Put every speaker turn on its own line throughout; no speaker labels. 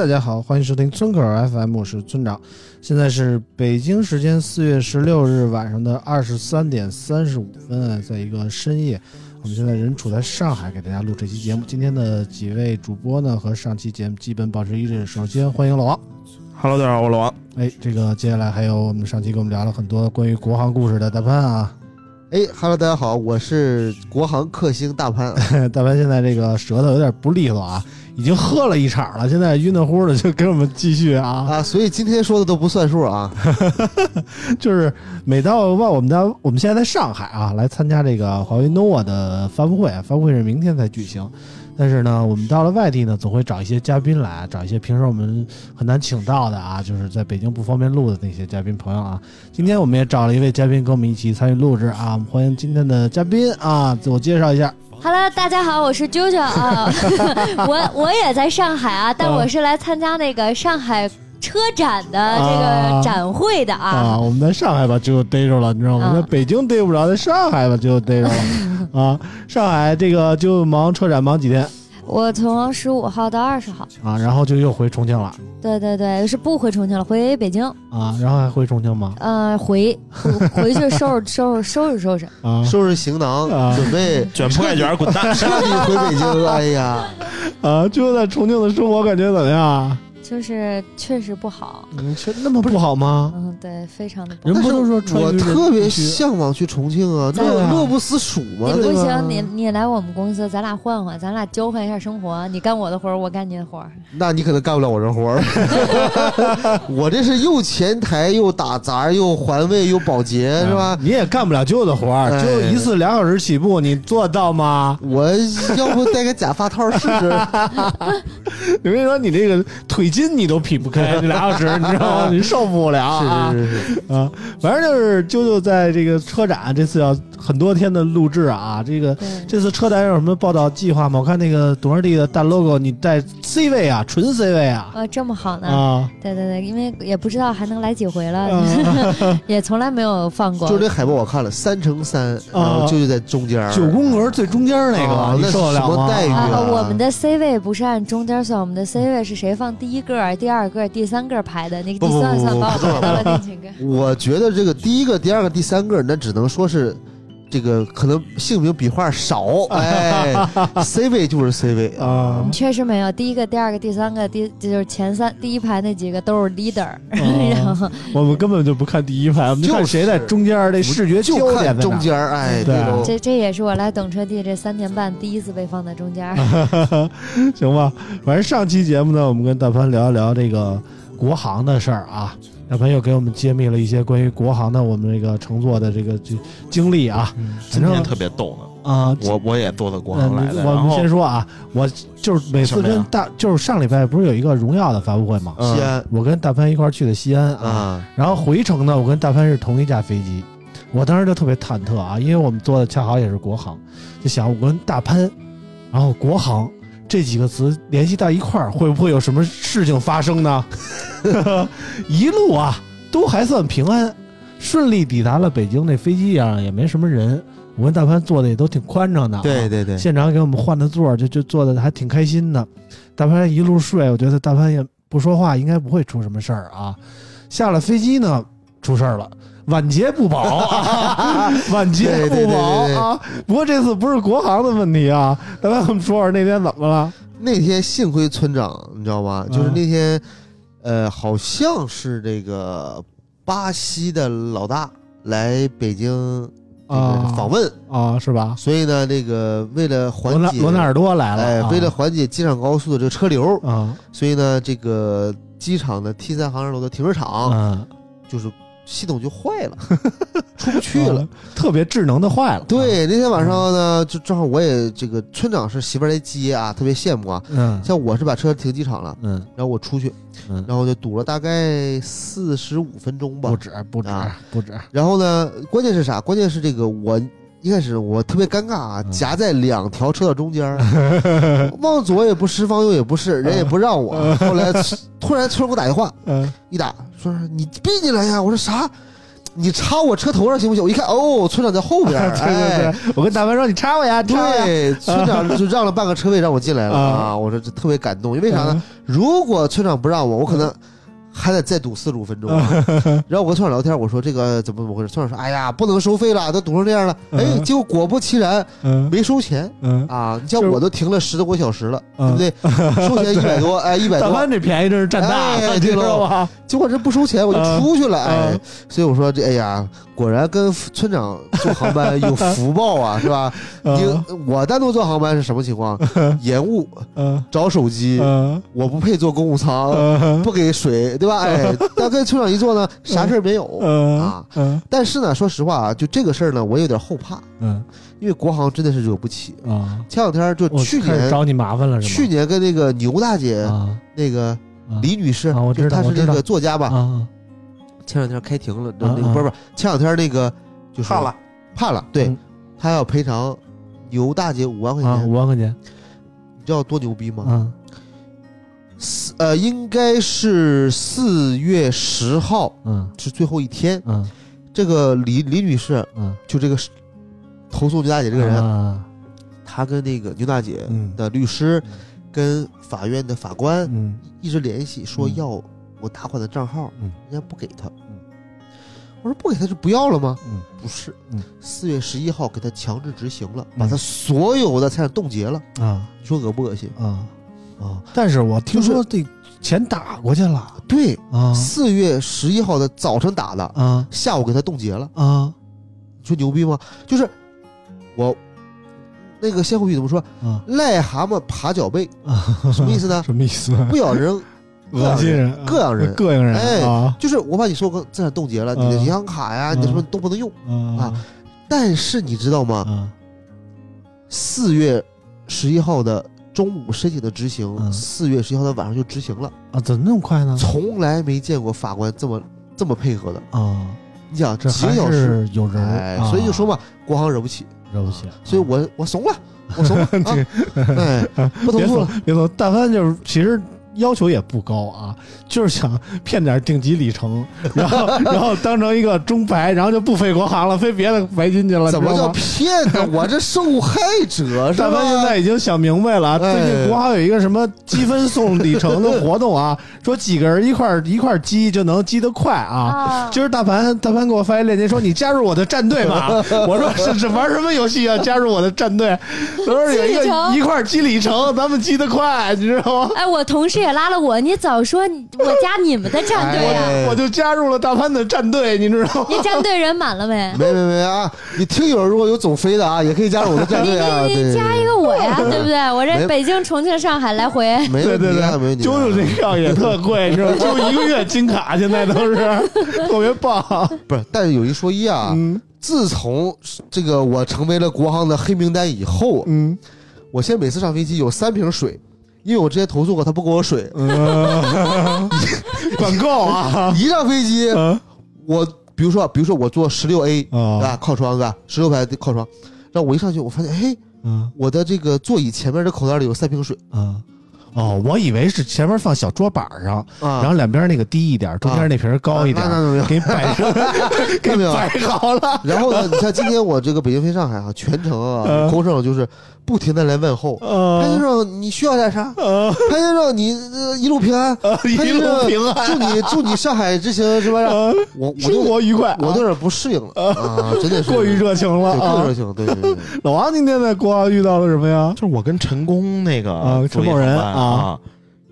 大家好，欢迎收听村口 FM，我是村长。现在是北京时间四月十六日晚上的二十三点三十五分啊，在一个深夜，我们现在人处在上海，给大家录这期节目。今天的几位主播呢，和上期节目基本保持一致。首先欢迎老王
，Hello，大家好，我是老王。
哎，这个接下来还有我们上期跟我们聊了很多关于国航故事的大潘啊，
哎哈喽，大家好，我是国航克星大潘。
大潘现在这个舌头有点不利索啊，已经喝了一场了，现在晕得乎的，就给我们继续啊。
啊，所以今天说的都不算数啊。
就是每到万我们家我们现在在上海啊，来参加这个华为 nova 的发布会，发布会是明天才举行。但是呢，我们到了外地呢，总会找一些嘉宾来，找一些平时我们很难请到的啊，就是在北京不方便录的那些嘉宾朋友啊。今天我们也找了一位嘉宾跟我们一起参与录制啊，我们欢迎今天的嘉宾啊，自我介绍一下。
Hello，大家好，我是啾啾啊，我我也在上海啊，但我是来参加那个上海车展的这个展会的
啊，
啊。
我们在上海吧就逮着了，你知道吗？
啊
在北京逮不着，在上海吧就逮着了 啊。上海这个就忙车展忙几天
我从十五号到二十号，
啊，然后就又回重庆了
对对对，是不回重庆了，回北京，
啊，然后还回重庆吗？
呃，回 回去收拾收拾收拾收拾。
啊
收拾行囊，
啊
准备
卷铺盖卷，滚蛋！
彻底回北京。哎呀，
啊，就在重庆的生活感觉怎么样？
就是确实不好，
嗯，确那么不好吗？
嗯，对，非常的不好。
人不都说川
我特别向往去重庆啊，
对啊
乐乐不思蜀嘛，
你不？行，你你来我们公司，咱俩换换，咱俩交换一下生活。你干我的活儿，我干你的活儿。
那你可能干不了我这活儿。我这是又前台又打杂又环卫又保洁是吧？
你也干不了舅的活儿，
哎
就一次两小时起步，你做到吗？
我要不戴个假发套试试？
我跟你说，你这个腿筋你都劈不开，这俩小时，你知道吗？你受不了啊！
是是是是，
啊，反正就是啾啾在这个车展这次要很多天的录制啊，这个，这次车展有什么报道计划吗？我看那个董事弟的大 logo，你带 C 位啊，纯 C 位啊
呃，这么好呢？
啊，
对对对，因为也不知道还能来几回了，
啊
也从来没有放过。
就是这海报我看了，三乘三，然后舅舅在中间，
九宫格最中间那个，你受得了吗？
什么待遇
啊，
啊
我们的 C 位不是按中间算，我们的 C 位是谁放第一个、第二个、第三个排的？那个第三算
不
把我排到了第几个？
我觉得这个第一个、第二个、第三个，那只能说是这个可能姓名笔画少，哎，C 位就是 C 位。
啊。
确实没有，第一个、第二个、第三个、第就是前三第一排那几个都是 leader，然后
我们根本就不看第一排，我们就看谁在中间，这视觉
就看中间儿，哎，
对。
这
这这也是我来等车帝这三年半第一次被放在中间。
行吧，反正上期节目呢，我们跟大潘聊一聊这个国航的事儿啊。大潘又给我们揭秘了一些关于国航的我们这个乘坐的这个这经历啊。
今天特别逗呢，
啊。
我我也坐的国航来的，
嗯我们先说啊，我就是每次跟大，就是上礼拜不是有一个荣耀的发布会吗？
西安。
我跟大潘一块儿去的西安啊，
啊，
然后回程呢，我跟大潘是同一架飞机，我当时就特别忐忑啊，因为我们坐的恰好也是国航，就想我跟大潘，然后国航这几个词联系到一块儿，会不会有什么事情发生呢？一路啊都还算平安，顺利抵达了北京。那飞机上也没什么人，我跟大潘坐的也都挺宽敞的、啊，
对对对，
现场给我们换的座儿，就就坐的还挺开心的。大潘一路睡，我觉得大潘也不说话，应该不会出什么事儿啊。下了飞机呢，出事儿了。晚节不保，啊、晚节不保啊！不过这次不是国航的问题啊，大潘我们说说那天怎么了？
那天幸亏村长，你知道吗？就是
嗯
那天，呃，好像是这个巴西的老大来北京
啊
访问，
啊，是吧？
所以呢，那个为了缓解
纳罗纳尔多来了，
哎，
啊
为了缓解机场高速的这个车流，
啊
所以呢，这个机场的 T 三航站楼的停车场
啊
就是系统就坏了，出不去了。
啊特别智能的坏了，
对，那天晚上呢，就正好我也这个村长是媳妇儿来接啊，特别羡慕啊。
嗯
像我是把车停机场了，
嗯
然后我出去，
嗯，
然后就堵了大概四十五分钟吧
不。止不止
啊
不止，
然后呢，关键是啥？关键是这个我一开始我特别尴尬啊，
嗯
夹在两条车道中间儿，往左也不是，往右也不是，人也不让我。后来 突然村长给我打电话，
嗯
一打说你闭进来呀！我说啥？你插我车头上行不行？我一看，哦，村长在后边儿，
对对
哎，
对，我跟大凡说你插我呀，
对，村长就让了半个车位让我进来了
啊
啊！我说这特别感动，因为啥呢？
嗯？
如果村长不让我，我可能还得再堵四十五分钟啊。然后我跟村长聊天，我说这个怎么怎么回事？村长说：“哎呀，不能收费了，都堵成这样了。”哎，
嗯
结果果不其然，
嗯
没收钱
嗯，
啊！你像我都停了十多个小时了，对
嗯
不 对？收钱一百多，哎，一百多
大凡，这便宜真是占大知道吧？
结果这不收钱，我就
嗯
出去了，哎
嗯，
所以我说这，哎呀，果然跟村长坐航班有福报啊，是吧？
嗯
你我单独坐航班是什么情况？延误，
嗯
找手机，
嗯
我不配坐公务舱，
嗯
不给水，对吧？哎，但跟村长一坐呢，啥事儿没有
嗯
啊。
嗯
但是呢，说实话啊，就这个事儿呢，我有点后怕，
嗯
因为国航真的是惹不起。
啊，
前两天就去年，
找你麻烦了是吗？
去年跟那个牛大姐，
啊
那个
啊
李女士，
啊我知道
就她是
我知道
那个作家吧？
啊
前两天开庭了，那个不是不是，前两天那个就是
判了，
判了，对
嗯
他要赔偿牛大姐五万块
啊
钱，
五万块钱
你知道多牛逼吗？
啊
四呃，应该是四月十号
嗯。
是最后一天。
嗯。
这个李李女士，
嗯。
就这个是投诉牛大姐这个人，
啊。
她跟那个牛大姐
嗯。
的律师
嗯。
跟法院的法官
嗯。
一直联系，说
嗯。
要我打款的账号，
嗯。
人家不给她。
嗯。
我说不给她就不要了吗？
嗯。
不是
嗯，
四月十一号给她强制执行了，
嗯。
把他所有的财产冻结了。
啊。
你说恶不恶心？
啊！
啊？
但是我听说这钱打过去了
对，
啊
四月十一号的早晨打的，
啊
下午给他冻结了。
啊
你说牛逼吗？就是我那个歇后语怎么说？
啊
癞蛤蟆爬脚背，
啊！
什么意思呢？
什么意思？
不咬人，
恶心人，
膈应人
膈应人
哎
啊
就是我把你所有资产冻结了，你的
嗯
银行卡呀，你的什么都不能用。
啊
但是你知道吗？
啊
四月十一号的中午申请的执行，
嗯
四月十一号的晚上就执行了，
啊！怎么那么快呢？
从来没见过法官这么这么配合的。
啊，
你想
这
几个小时，
是有人，
所以就说嘛，国航惹不起，
惹不起，
所以我我怂了，我怂了 啊，哎，不投诉了。
别怂，但凡就是其实要求也不高啊，就是想骗点顶级里程，然后 然后当成一个中白，然后就不飞国航了，飞别的白金去了，
怎么叫骗呢？我这受害者是
但凡现？在已经想明白了最近国航有一个什么积分送里程的活动啊，说几个人一块儿一块儿积就能积得快啊。
啊，
今儿大盘大盘给我发一链接，说你加入我的战队吧。我说是是玩什么游戏啊？加入我的战队。他说有一个一块儿积里程，咱们积得快，你知道吗？
哎，我同事也拉了我，你早说我加你们的战队呀、
哎
我就加入了大潘的战队，你知道吗？
你战队人满了没？
没没没啊！你听友如果有总飞的啊，也可以加入我的战队啊。对，
你你加一个我呀，对不对？我这北京、重庆、上海来回，
没
对对
问题啊，没问
对，
题啊。
啾啾这票也特贵，是吧？就一个月金卡，现在都是 特别棒。
不是，但是有一说一啊，
嗯
自从这个我成为了国航的黑名单以后，
嗯
我现在每次上飞机有三瓶水，因为我之前投诉过他不给我水，
嗯，管够啊！
一上飞机
嗯。
我比如说比如说我坐十六 A
啊，
靠窗对吧，十六排的靠窗，然后我一上去我发现，嘿，
嗯。
我的这个座椅前面的口袋里有三瓶水。
嗯。哦，我以为是前面放小桌板上，
啊，
然后两边那个低一点，中间那瓶高一点
啊那，那那
给你摆上，给你
没有
摆好了。
然后呢，你像今天我这个北京飞上海啊，全程啊，
嗯。
空乘就是不停的来问候。潘先
呃
生，你需要点啥？
呃
潘先生，你呃一路平安。
呃，一
潘先
路
生，
平安，
祝你祝你上海之行是吧？
呃，
我我
生
就
活愉快。
我有点不适应了啊，真的是
过于热情了啊
对过于热！情，对对对对。
老王今天在国航遇到了什么呀？
就是我跟陈工那个
啊陈某人啊，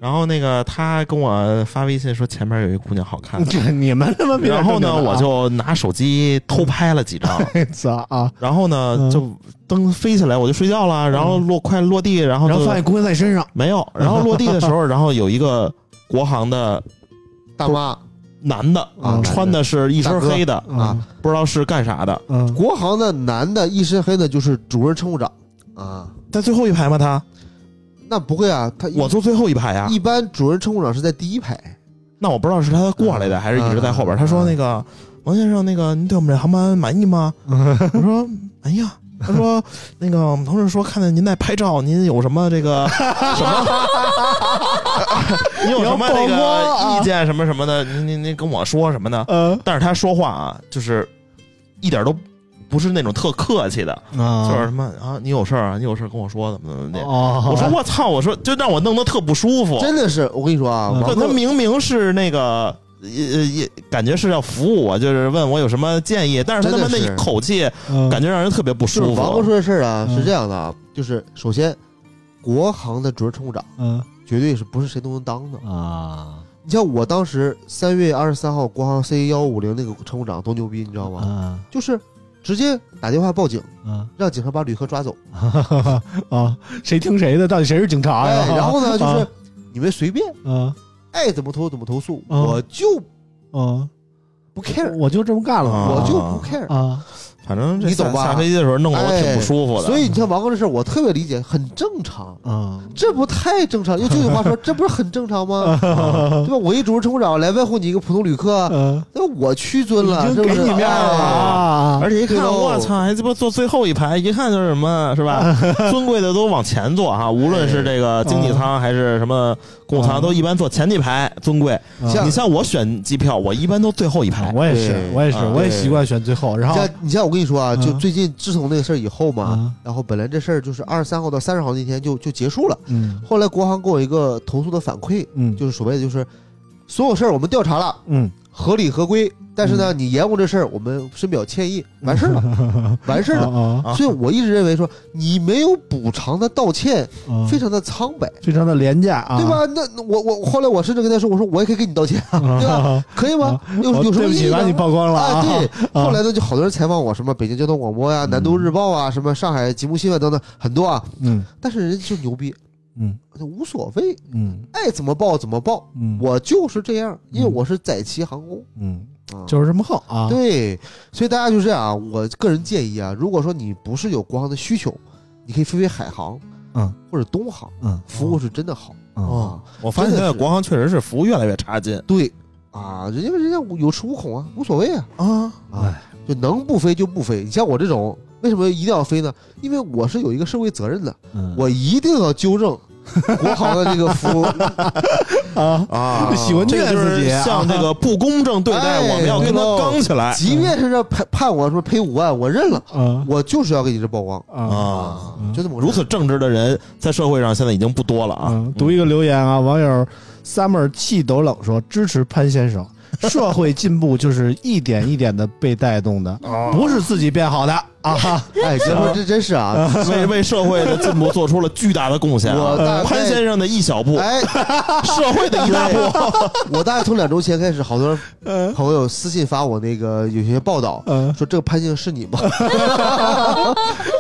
然后那个他跟我发微信说前面有一姑娘好看，
这 你们他妈别
然后呢，我就拿手机偷拍了几张，
操啊，
然后呢
嗯。
就灯飞起来，我就睡觉了，然后落快落地，然后就
然后发现姑娘在身上，
没有，然后落地的时候，然后有一个国航的
大妈。
男的
啊
穿的是一身黑的，
啊，
不知道是干啥的，
嗯，
国航的男的一身黑的，就是主任乘务长。啊。
在最后一排吗？他
那不会啊，他
我坐最后一排啊，
一般主任乘务长是在第一排。
那我不知道是他过来的还是一直在后边。
嗯
他说那个王先生，那个您对我们这航班满意吗？我说满意啊。他说那个我们同事说看见您在拍照，您有什么这个 什么？你有什么这
有曝光啊
个意见什么什么的？您您您跟我说什么呢？
呃
但是他说话啊，就是一点都不是那种特客气的，
啊
就是什么啊，你有事儿啊，你有事儿跟我说，怎么怎么的。
哦，
我说我操，我说就让我弄得特不舒服。
真的是，我跟你说啊，
嗯
就他明明是那个。也也感觉是要服务我，就是问我有什么建议，但是他他妈那口气，
嗯
感觉让人特别不
就是
舒服。
王哥说的事儿啊，
嗯
是这样的啊，就是首先，国航的主任乘务长
嗯
绝对是不是谁都能当的。
啊
你像我当时三月二十三号，国航 C 幺五零那个乘务长多牛逼，你知道吗？
啊
就是直接打电话报警，
啊
让警察把旅客抓走。
啊，谁听谁的？到底谁是警察呀？
哎，然后呢，就是
啊
你们随便
啊
爱怎么投怎么投诉，
嗯
我就
啊，
不 care，
我就这么干了，
啊
我就不 care。
啊
反正这
你懂吧
下下飞机的时候弄得我挺不舒服的。
所以你看王哥这事儿，我特别理解，很正常。
啊
这不太正常？用这句话说，这不是很正常吗？对吧？我一主任乘务长来问候你一个普通旅客，
嗯，
那我屈尊了，
就
是
给你面儿了
而且一看，我操，还鸡巴坐最后一排，一看就是什么，是吧？尊贵的都往前坐哈，无论是这个经济舱还是什么公务舱，
啊。
都一般坐前几排，尊贵。
像
你像我选机票，我一般都最后一排。
我也是，我也是，
啊
我也习惯选最后，然后
你像你像我跟你说啊，就
嗯。
最近自从那个事儿以后嘛，
啊
然后本来这事儿就是二十三号到三十号那天就就结束了，
嗯。
后来国航给我一个投诉的反馈，
嗯。
就是所谓的就是所有事儿我们调查了，
嗯
合理合规，但是呢，你延误这事儿，我们深表歉意，完事儿了，完事儿了。
啊
啊
所以我一直认为说，你没有补偿的道歉，
啊，
非常的苍白，
非常的廉价啊，
对吧？那那我我后来我甚至跟他说，我说我也可以给你道歉啊，对吧？
啊？
可以吗？有
哦
有什么
对不起，
意义
把你曝光了
啊？对，
啊
后来呢，就好多人采访我，什么北京交通广播呀、南都日报啊、什么上海吉木新闻等等，很多啊。
嗯
但是人家就牛逼，
嗯
就无所谓，
嗯
爱怎么报怎么报，
嗯，
我就是这样，因为我是载旗航空
嗯
啊。
就是这么横啊，
对，所以大家就这样啊。我个人建议啊，如果说你不是有国航的需求，你可以飞飞海航，
嗯，
或者东航，
嗯，
服务是真的好
哦
啊。
我发现现在国航确实是服务越来越差劲
对啊，人家人家有恃无恐啊，无所谓啊
啊。
啊
哎，
就能不飞就不飞。你像我这种，为什么一定要飞呢？因为我是有一个社会责任的，
嗯
我一定要纠正 国航的这个服。务
啊，
啊。
喜欢
这个就
虐自己
是像这个不公正对待，
哎
我们要跟他刚起来。
即便是这判判我说赔五万，我认了，
啊。
我就是要给你这曝光。
啊。
就这么
如此正直的人，在社会上现在已经不多了啊。
嗯，读一个留言啊，网友 summer 气抖冷说支持潘先生，社会进步就是一点一点的被带动的，不是自己变好的啊。
哎，哥们，这真是啊！
为为社会的进步做出了巨大的贡献
我大
啊！
概
潘先生的一小步，
哎，
社会的一大步。
我大概从两周前开始，好多
嗯
朋友私信发我那个有些报道，
嗯
说这个潘先生是你吗？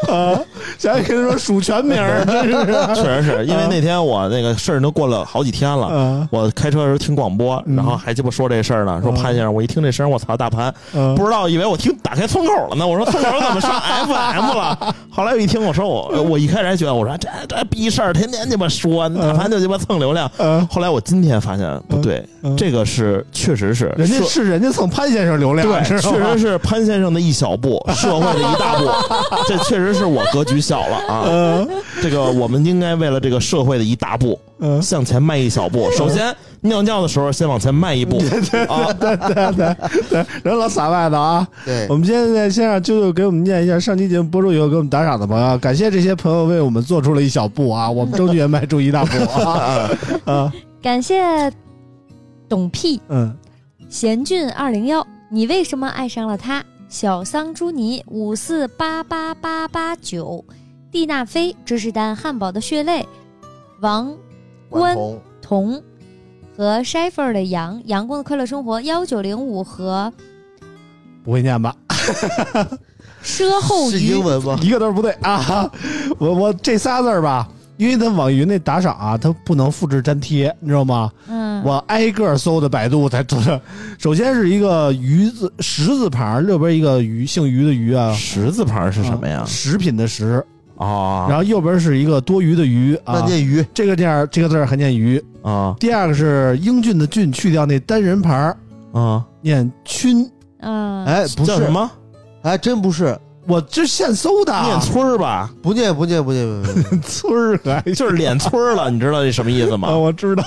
啊，想跟他说数全名儿，真是
确实是因为那天我那个事儿都过了好几天了。
啊
我开车的时候听广播，
嗯
然后还鸡巴说这事儿呢，说
嗯
潘先生，我一听这声，我操，大潘，
嗯
不知道以为我听打开村口了呢。我说村口怎么上 FM 了？后来我一听，我说我我一开始还觉得我说这这逼事儿，天天鸡巴说，大潘就鸡巴蹭流量。
嗯，
后来我今天发现不对，
嗯
这个是确实是
人家是人家蹭潘先生流量，
对，确实是潘先生的一小步，社会的一大步。这确实是我格局小了啊！
嗯
这个我们应该为了这个社会的一大步，
嗯，
向前迈一小步。首先尿尿的时候先往前迈一步。对！
对对对对，人老撒外的啊。
对。
我，们现在先让舅舅给我们念一下上期节目播出以后给我们打赏的朋友，感谢这些朋友为我们做出了一小步啊，我们争取也迈出一大步啊。啊。
感谢董屁
嗯。
贤俊二零幺，你为什么爱上了他？小桑朱尼五四八八八八九，蒂娜菲芝士蛋汉堡的血泪，王关
红。
童和 Sheffer 的羊，阳光的快乐生活幺九零五和
不会念吧？
奢后
是
鱼
英文吗？
一个都是不对啊！我我这仨字儿吧，因为它网易云那打赏啊，它不能复制粘贴，你知道吗？
嗯，
我挨个搜的百度才做的。首先是一个鱼字十字旁，右边一个鱼，姓鱼的鱼啊，
十字旁是什么呀？
食品的食，
啊
然后右边是一个多余的余啊。
那念鱼，
这个念儿这个字儿还念鱼。
啊
第二个是英俊的俊，去掉那单人牌儿，
啊！
念君。
啊，
哎，不是，
叫什么？
还真不是，
我这现搜的，
念村儿吧，
不念不念不念不念，
村儿还
就是脸村儿了，你知道这什么意思
啊，
吗？
我知道，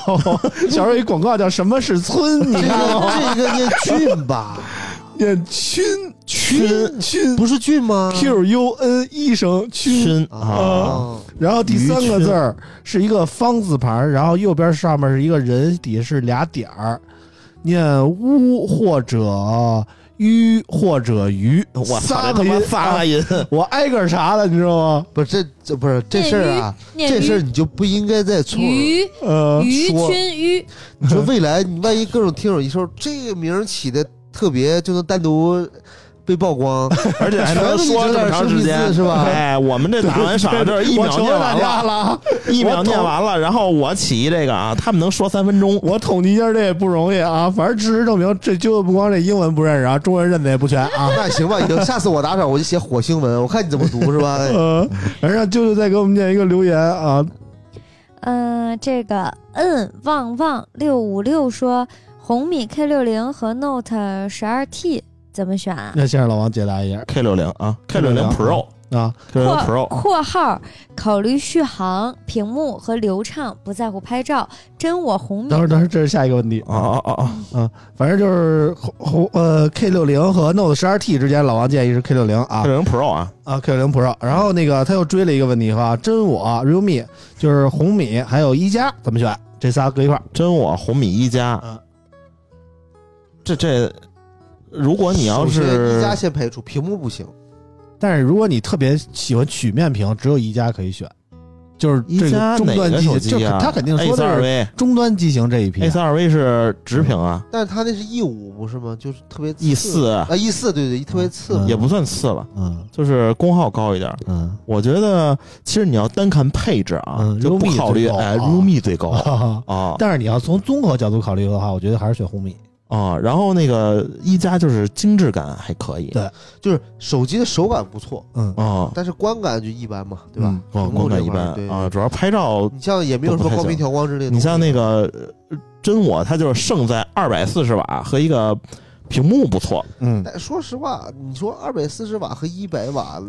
小时候一广告叫“什么是村”，你
这
看过吗？
个这个念俊吧？
念君
君
君
不是俊吗
？Q U N 一声君，
君
啊。
啊，，
然后第三个字儿是一个方字旁，然后右边上面是一个人，底下是俩点儿，念乌或者鱼或者鱼，
我操，
仨个音，
这他妈仨
啊
个音，
我挨个查了，你知道吗？
不是这这不是这事儿啊，这事儿你就不应该再错了。
鱼
呃，
鱼
说。
群鱼，
你说未来你万一各种听友一说这个名儿起的特别，就能单独被曝光，
而且还能说这么长时间，
是吧
哎，我们这打完赏就是 一
我
秒念完了，
了，
一秒念完了，然后我起这个啊，他们能说三分钟。
我统计一下这也不容易啊。反正事实证明，这就不光这英文不认识啊，中文认的也不全啊。
那行吧，行，下次我打赏我就写火星文，我看你怎么读是吧？嗯
呃，反正让啾啾再给我们念一个留言啊，
嗯，这个嗯旺旺六五六说红米 K 六零和 Note 十二 T 怎么选啊？
那先让老王解答一下
K 六零啊，K 六零 Pro，K
啊。
六零
括
Pro，
括号考虑续航、屏幕和流畅，不在乎拍照。真我红米
等会儿，等会儿，这是下一个问题
啊啊啊啊
反正就是红红呃 K 六零和 Note 十二 T 之间，老王建议是 K 六零啊
，K 六零 Pro 啊，
啊 K 六零 Pro。然后那个他又追了一个问题哈，真我 Realme 就是红米还有一加怎么选？这仨搁一块儿。
真我红米一加
啊，
这这，如果你要是
一加先排除，屏幕不行。
但是如果你特别喜欢曲面屏，只有一加可以选，就是这
一加
个终
哪个
端机型，就是
手机啊？
他肯定说的是终端机型这一批
四。二 V 是直屏啊
但是它那是 E 五不是吗？就是特别
，E
次
四
啊，E 四对对，特别次
嗯
也不算次了，
嗯
就是功耗高一点。
嗯
我觉得其实你要单看配置啊，
嗯
就不
Realme
考虑
最高啊
哎，realme 最高
啊。
啊
但是你要从综合角度考虑的话，我觉得还是选红米。
啊，然后那个一加就是精致感还可以，
对
就是手机的手感不错，
嗯
啊，
但是观感就一般嘛，对吧？
嗯
光
屏幕
光感一般啊，主要拍照，
你像也没有什么高明调光之类的。
你像那个呃真我，它就是胜在二百四十瓦和一个屏幕不错。
嗯，
但说实话，你说二百四十瓦和一百瓦，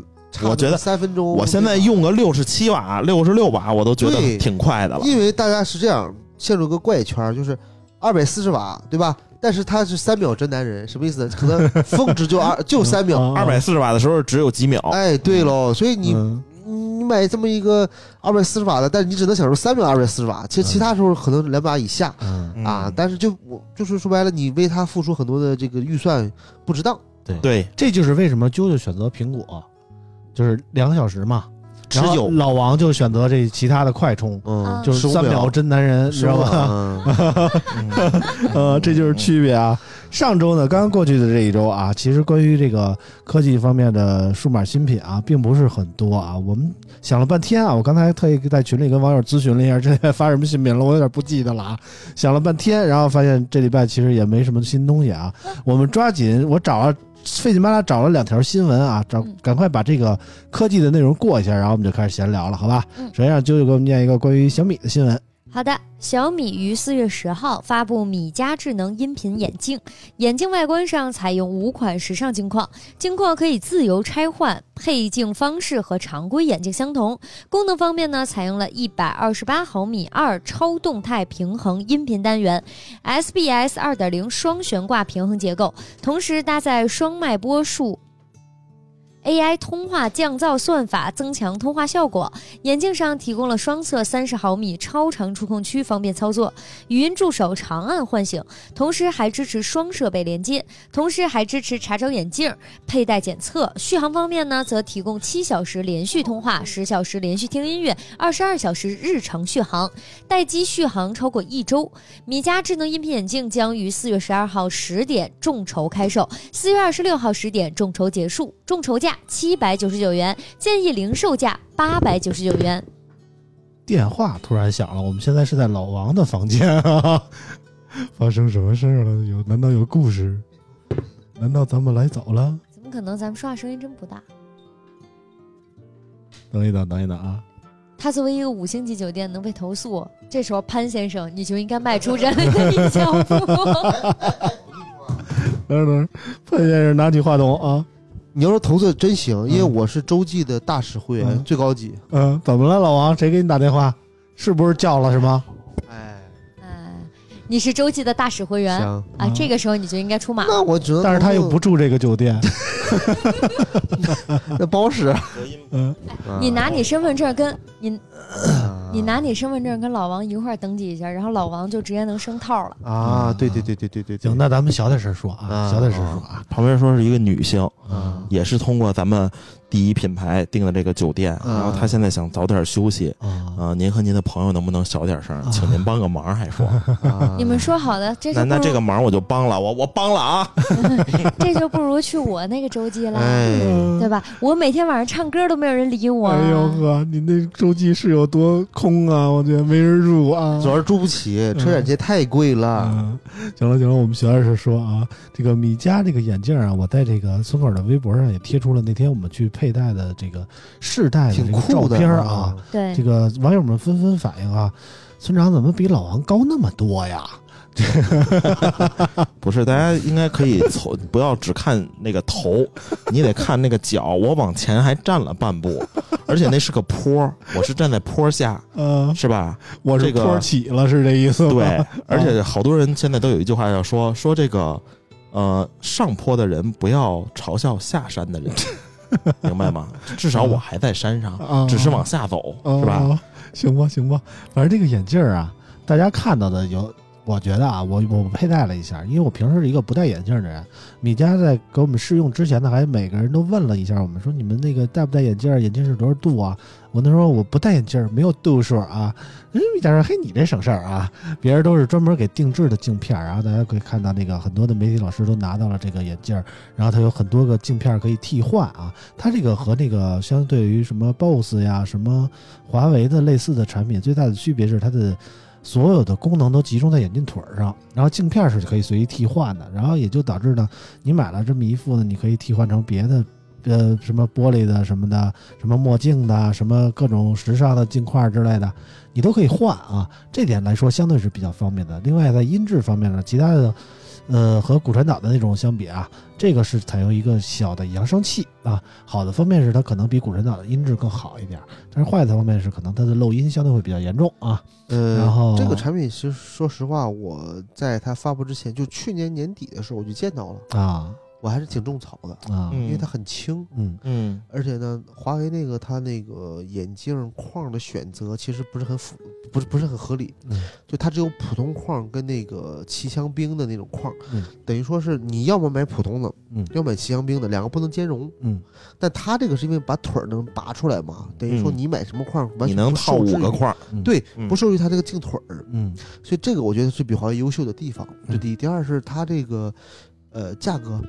我觉得
三分钟。
我现在用个六十七瓦、六十六瓦，我都觉得挺快的了。
因为大家是这样陷入个怪圈儿，就是二百四十瓦，对吧？但是它是三秒真男人，什么意思？可能 峰值就二 就三秒。
二百四十瓦的时候只有几秒，
哎，对喽，所以你
嗯
你买这么一个二百四十瓦的，但是你只能享受三秒二百四十瓦，其实其他时候可能两瓦以下啊。但是就我就是说白了，你为它付出很多的这个预算不值当。
对对，
这就是为什么啾啾选择苹果，就是两个小时嘛。然后
持久
老王就选择这其他的快充，
嗯，
啊
就是三秒真男人，你知道吧？
吧？
呃，这就是区别啊。上周呢，刚刚过去的这一周啊，其实关于这个科技方面的数码新品啊，并不是很多啊。我们想了半天啊，我刚才特意在群里跟网友咨询了一下，这礼拜发什么新品了，我有点不记得了啊。想了半天，然后发现这礼拜其实也没什么新东西啊。我们抓紧，我找了。费劲巴拉找了两条新闻啊，找
嗯
赶快把这个科技的内容过一下，然后我们就开始闲聊了，好吧？
嗯
首先让啾啾给我们念一个关于小米的新闻。
好的，小米于四月十号发布米家智能音频眼镜，眼镜外观上采用五款时尚镜框，镜框可以自由拆换，配镜方式和常规眼镜相同。功能方面呢，采用了一百二十八毫米二超动态平衡音频单元，SBS 二点零双悬挂平衡结构，同时搭载双脉波束。AI 通话降噪算法增强通话效果。眼镜上提供了双侧三十毫米超长触控区，方便操作；语音助手长按唤醒，同时还支持双设备连接，同时还支持查找眼镜、佩戴检测。续航方面呢，则提供七小时连续通话、十小时连续听音乐、二十二小时日常续航，待机续航超过一周。米家智能音频眼镜将于四月十二号十点众筹开售，四月二十六号十点众筹结束，众筹价七百九十九元，建议零售价八百九十九元。
电话突然响了，我们现在是在老王的房间啊，发生什么事儿了？有难道有故事？难道咱们来早了？
怎么可能？咱们说话声音真不大。
等一等，等一等啊！
他作为一个五星级酒店能被投诉，这时候潘先生你就应该迈出人类的一小步。
等等等，潘先生拿起话筒啊，
你要说投诉真行，因为我是洲际的大使会员，
嗯
最高级。
嗯，怎么了，老王？谁给你打电话？是不是叫了是吗？
哎，
哎，你是洲际的大使会员，啊，这个时候你就应该出马。
那我觉得，
但是他又不住这个酒店，
那不好使。
嗯，
你拿你身份证跟你
啊
你拿你身份证跟老王一块儿登记一下，然后老王就直接能升套了。
啊，对对对对对对，
行，那咱们小点声说啊，
啊
小点声说啊。
旁边说是一个女性，
啊
也是通过咱们第一品牌订的这个酒店，
嗯
然后她现在想早点休息。
啊
啊、您和您的朋友能不能小点声？请您帮个忙，还说，
啊
你们说好的，这
那这个忙我就帮了，我我帮了啊！
这就不如去我那个周记了，
哎，
对吧？我每天晚上唱歌都没有人理我。
哎呦呵，你那周记是有多空啊？我觉得没人住啊。
主要是住不起，车展街太贵了。
嗯，行了行了，我们徐老师说啊，这个米家这个眼镜啊，我在这个村口的微博上也贴出了那天我们去佩戴的这个试戴的这
挺
个照
酷的
片儿啊。，
对
这，个网友们纷纷反映啊，村长怎么比老王高那么多呀？
不是，大家应该可以从不要只看那个头，你得看那个脚。我往前还站了半步，而且那是个坡，我是站在坡下，
嗯，
是吧？
我是
这个
坡起了，是这意思吗？
对，而且好多人现在都有一句话要说说这个，呃，上坡的人不要嘲笑下山的人，明白吗？至少我还在山上，
啊，
只是往下走，是吧？
哦？行吧，行吧，反正这个眼镜儿啊，大家看到的有，我觉得啊，我我佩戴了一下，因为我平时是一个不戴眼镜的人。米家在给我们试用之前呢，还每个人都问了一下我们，说你们那个戴不戴眼镜？眼镜是多少度啊？我那时候我不戴眼镜，没有度数啊。嗯米家说：“嘿，你这省事儿啊！别人都是专门给定制的镜片，然后大家可以看到那个很多的媒体老师都拿到了这个眼镜，然后它有很多个镜片可以替换啊。它这个和那个相对于什么 BOSS 呀、什么华为的类似的产品，最大的区别是它的所有的功能都集中在眼镜腿儿上，然后镜片是可以随意替换的，然后也就导致呢，你买了这么一副呢，你可以替换成别的。呃，什么玻璃的什么的，什么墨镜的，什么各种时尚的镜块之类的，你都可以换啊。这点来说，相对是比较方便的。另外，在音质方面呢，其他的，呃，和骨传导的那种相比啊，这个是采用一个小的扬声器啊。好的方面是它可能比骨传导的音质更好一点，但是坏的方面是可能它的漏音相对会比较严重啊。
呃，
然后
这个产品其实说实话，我在它发布之前，就去年年底的时候我就见到了，
啊
我还是挺种草的，
啊
嗯
因为它很轻，
嗯
嗯
而且呢，华为那个它那个眼镜框的选择其实不是很符，不是不是很合理，
嗯
就它只有普通框跟那个骑墙兵的那种框，
嗯
等于说是你要么买普通的，
嗯
要买骑墙兵的，两个不能兼容。
嗯
但它这个是因为把腿儿能拔出来嘛，等于说
嗯
你买什么框，完全
你能
不
套五
受于，
个框，
嗯
对，
嗯
不受于它这个镜腿儿，
嗯
所以这个我觉得是比华为优秀的地方。这
嗯
第一，第二是它这个呃价格
嗯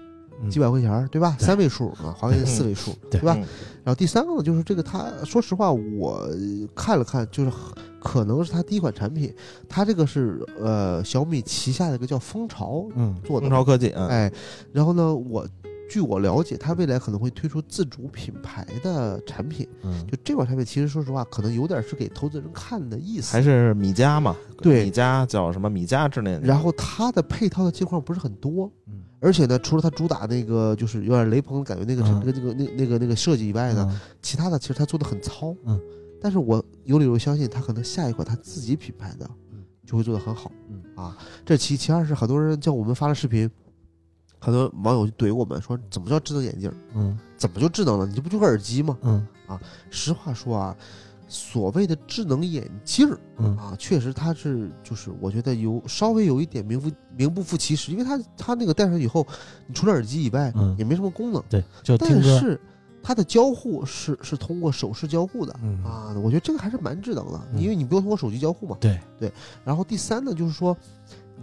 几百块钱儿，对吧？三位数啊，华为是四位数，
对
对吧？
嗯
然后第三个呢，就是这个它，说实话，我看了看，就是可能是它第一款产品，它这个是呃小米旗下的一个叫蜂巢
嗯
做的
蜂，巢科技，嗯
哎，然后呢，我据我了解，它未来可能会推出自主品牌的产品，
嗯
就这款产品，其实说实话，可能有点是给投资人看的意思，
还是米家嘛？
对
米家叫什么？米家之类的。
然后它的配套的镜框不是很多，
嗯
而且呢，除了它主打那个就是有点雷朋的感觉那个
嗯
那个那个那那个那个设计以外呢，
嗯
其他的其实它做的很糙，
嗯，
但是我有理由相信它可能下一款它自己品牌的
嗯
就会做的很好，
嗯
啊，这其其二是很多人叫我们发了视频。很多网友就怼我们说，怎么叫智能眼镜？
嗯
怎么就智能了？你这不就个耳机吗？
嗯啊
实话说啊，所谓的智能眼镜儿
嗯
啊，确实它是就是我觉得有稍微有一点名不名不副其实，因为它它那个戴上以后，你除了耳机以外，
嗯
也没什么功能。
对，就听
但。是它的交互是是通过手势交互的、
嗯
啊，我觉得这个还是蛮智能的，
嗯
因为你不用通过手机交互嘛。
对
对。然后第三呢，就是说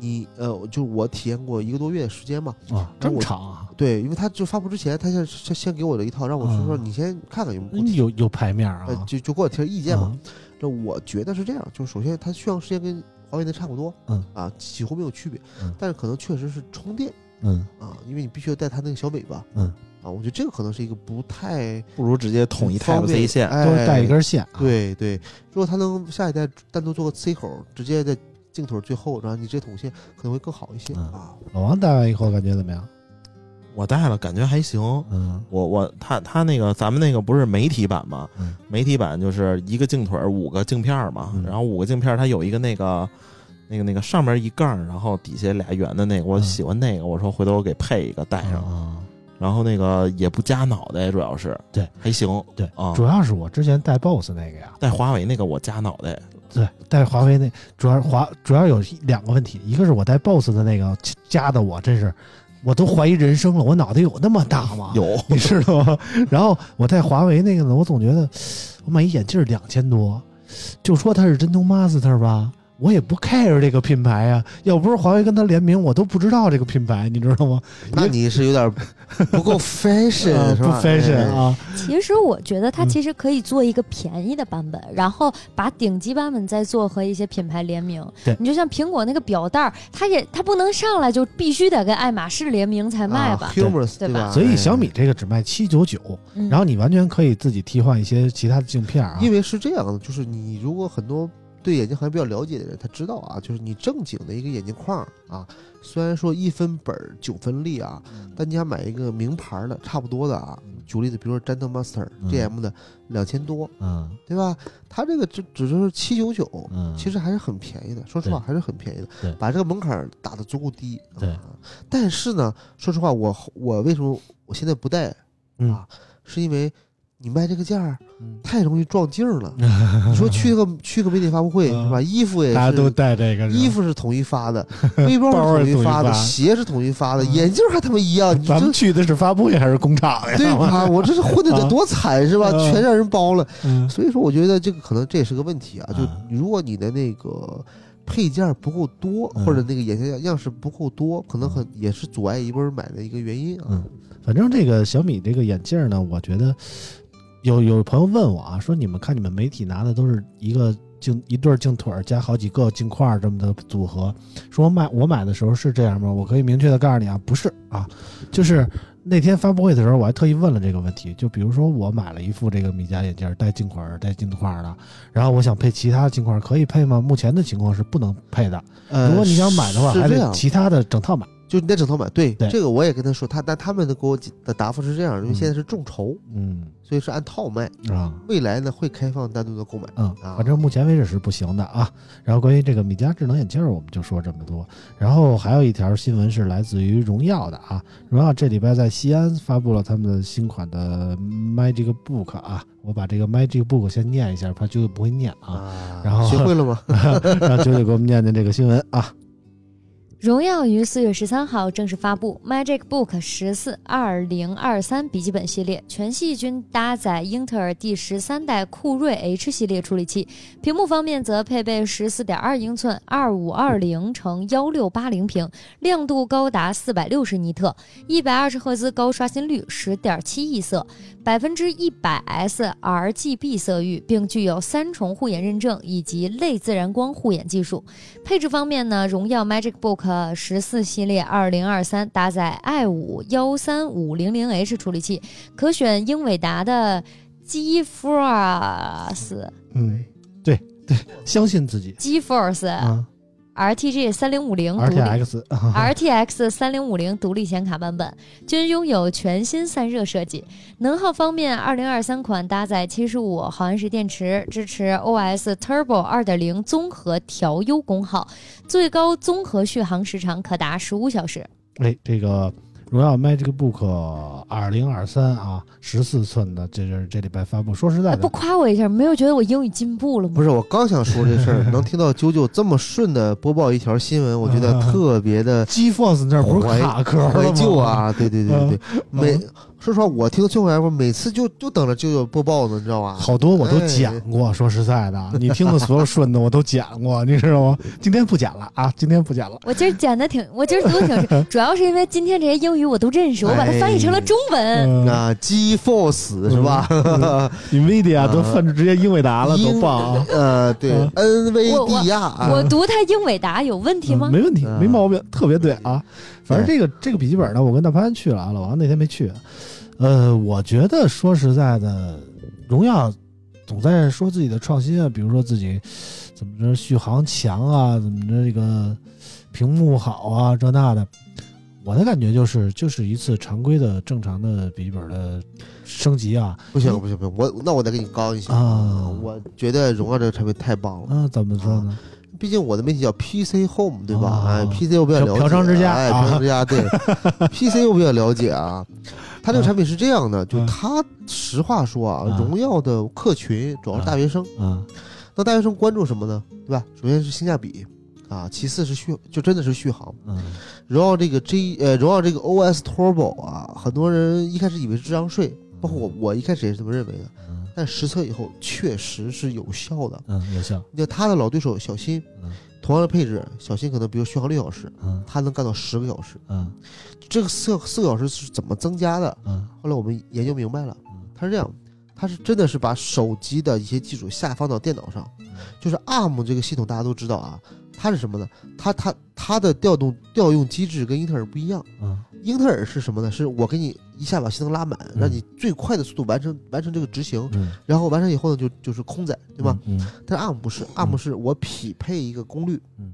你呃，就我体验过一个多月的时间嘛，
啊，这么长啊？
对，因为他就发布之前，他先先先给我了一套，让我说说
嗯
你先看看有没有
有有排面啊
呃，？就就给我提了意见嘛。
啊
这我觉得是这样，就是首先它续航时间跟华为的差不多，
嗯
啊，几乎没有区别，
嗯
但是可能确实是充电
嗯
啊，因为你必须要带它那个小尾巴，
嗯，
啊，我觉得这个可能是一个不太
不如直接统一
方
Type C 线。
哎、
都是带一。根线啊。
对对，如果它能下一代单独做个 C 口，直接在镜头最后，然后你这桶线，可能会更好一些、
嗯
啊。
老王戴完以后感觉怎么样？
我戴了，感觉还行。
嗯
我我他他那个咱们那个不是媒体版吗？
嗯
媒体版就是一个镜腿儿五个镜片儿嘛，
嗯
然后五个镜片儿它有一个那个那个那个上面一杠儿，然后底下俩圆的那个，我
嗯
喜欢那个，我说回头我给配一个戴上。
啊，
然后那个也不夹脑袋，主要是
对
还行。
对
啊，
主要是我之前戴 BOSS 那个呀，
戴华为那个我夹脑袋，
对，戴华为那主要华主要有两个问题，一个是我戴 BOSS 的那个夹的我真是，我都怀疑人生了，我脑袋有那么大吗？
有
你知道吗？然后我戴华为那个呢，我总觉得我买一眼镜两千多，就说它是真通 Master 吧，我也不 care 这个品牌呀、要不是华为跟他联名，我都不知道这个品牌，你知道吗？
那你是有点 不够 fashion 是吧
？fashion
哎
啊，
其实我觉得它
嗯
其实可以做一个便宜的版本，然后把顶级版本再做和一些品牌联名。
对
你就像苹果那个表带儿，它也它不能上来就必须得跟爱马仕联名才卖吧？
啊、humorous
对吧
吧？
所以
哎
小米这个只卖七九九，
嗯
然后你完全可以自己替换一些其他的镜片啊。
因为是这样的，就是你如果很多对眼镜行业比较了解的人，他知道啊，就是你正经的一个眼镜框啊，虽然说一分本儿九分利啊，但你想买一个名牌的差不多的啊，举个例子，比如说 Gentle Master
嗯
GM 的两千多，
嗯
对吧？它这个只只是七九九，
嗯，
其实还是很便宜的，说实话还是很便宜
对
的，把这个门槛儿打得足够低。
对
啊，但是呢，说实话，我我为什么我现在不戴
嗯
啊？是因为你卖这个价儿
嗯
太容易撞镜儿了。你说去个去个媒体发布会
嗯
是吧？衣服也
大家都带。这个
衣服是统一发的，背包是统一发的，鞋是统一发的，
嗯
眼镜还他妈一样，
咱们去的是发布会还是工厂呀？
对吧？我这是混的得 多惨是吧？
嗯
全让人包了。
嗯
所以说，我觉得这个可能这也是个问题啊。就
嗯
如果你的那个配件不够多，
嗯
或者那个眼镜样样式不够多，可能很也是阻碍一波人买的一个原因啊。
嗯反正这个小米这个眼镜呢，我觉得有有朋友问我啊，说你们看你们媒体拿的都是一个镜一对镜腿儿加好几个镜块儿这么的组合，说买我买的时候是这样吗？我可以明确的告诉你啊，不是啊，就是那天发布会的时候，我还特意问了这个问题。就比如说我买了一副这个米家眼镜儿，带镜块儿带镜块儿的，然后我想配其他镜块儿，可以配吗？目前的情况是不能配的。
呃
如果你想买的话，还得其他的整套买。
就你得整套买。对，
对
这个我也跟他说，他但他们的给我的答复是这样，因为
嗯
现在是众筹，
嗯
所以是按套卖。
啊。
未来呢会开放单独的购买。
嗯，
啊
反正目前为止是不行的啊。然后关于这个米家智能眼镜儿，我们就说这么多。然后还有一条新闻是来自于荣耀的啊，荣耀这礼拜在西安发布了他们的新款的 Magic Book 啊，我把这个 Magic Book 先念一下，怕啾啾不会念啊，
啊
然后
学会了吗？
让啾啾给我们念念这个新闻啊。
荣耀于四月十三号正式发布 Magic Book 十四二零二三笔记本系列，全系均搭载英特尔第十三代酷睿 H 系列处理器。屏幕方面则配备十四点二英寸二五二零乘幺六八零屏，亮度高达四百六十尼特，一百二十赫兹高刷新率，十点七亿色，百分之一百 sRGB 色域，并具有三重护眼认证以及类自然光护眼技术。配置方面呢，荣耀 Magic Book 十四系列二零二三搭载 i 五幺三五零零 H 处理器，可选英伟达的 GeForce
嗯，对对，相信自己。
GeForce
啊
RTG 三零五零独立。
RTX 啊
RTX 三零五零独立显卡版本均拥有全新散热设计。能耗方面，二零二三款搭载七十五毫安时电池，支持 OS Turbo 二点零综合调优功耗，最高综合续航时长可达十五小时。
哎，这个荣耀 MagicBook 二零二三啊，十四寸的，这是这礼拜发布。说实在
的不，夸我一下，没有觉得我英语进步了吗？
不是，我刚想说这事儿，能听到啾啾这么顺的播报一条新闻，我觉得特别的
GeForce 那儿不是卡壳了吗
怀旧！啊！对对对对对，每
嗯
说实话，我听最后 F 每次就就等着舅舅播报呢，你知道吧？
好多我都
哎
剪过，说实在的，你听的所有顺的我都剪过，你知道吗？今天不剪了啊，今天不剪了。
我今儿讲的挺，我今儿读的挺，主要是因为今天这些英语我都认识，我把它翻译成了中文。
嗯
啊，GeForce 是吧
？，NVIDIA 都
啊
翻成直接英伟达了，多
英
棒啊！
呃，对
嗯
，NVIDIA 啊
我读它英伟达有问题吗
嗯？没问题，
嗯
没毛病，特别对啊。反正这个这个笔记本呢，我跟大潘去了啊，老王那天没去。呃，我觉得说实在的，荣耀总在说自己的创新啊，比如说自己怎么着续航强啊，怎么着这个屏幕好啊，这那的。我的感觉就是，就是一次常规的正常的笔记本的升级啊
不行不行不行，我那我得给你高一下
啊
我觉得荣耀这个产品太棒了，
啊，怎么说呢？
毕竟我的媒体叫 PC Home 对吧？
啊
哎，PC 我比较了解，
嫖娼之家
哎，
啊
嫖娼之家 对，PC 我比较了解啊。它这个产品是这样的，就
嗯
它实话说啊
啊，
荣耀的客群主要是大学生，
啊
那大学生关注什么呢？对吧？首先是性价比啊，其次是续，就真的是续航。
嗯
荣耀这个 G 呃，荣耀这个 OS Turbo 啊，很多人一开始以为是智商税，包括我，我一开始也是这么认为的。
嗯
但实测以后确实是有效的。
嗯，有效。
你看他的老对手小新
嗯，
同样的配置，小新可能比如续航六小时，
嗯
他能干到十个小时。
嗯
这个四四个小时是怎么增加的？
嗯
后来我们研究明白了
嗯，
它是这样，他是真的是把手机的一些技术下放到电脑上，
嗯
就是 ARM 这个系统大家都知道啊，它是什么呢？它它它的调动调用机制跟英特尔不一样。
嗯
英特尔是什么呢？是我给你一下把性能拉满，
嗯
让你最快的速度完成完成这个执行，
嗯，
然后完成以后呢，就就是空载，对吧？
嗯？
但是 ARM 不是，ARM 是我匹配一个功率。
嗯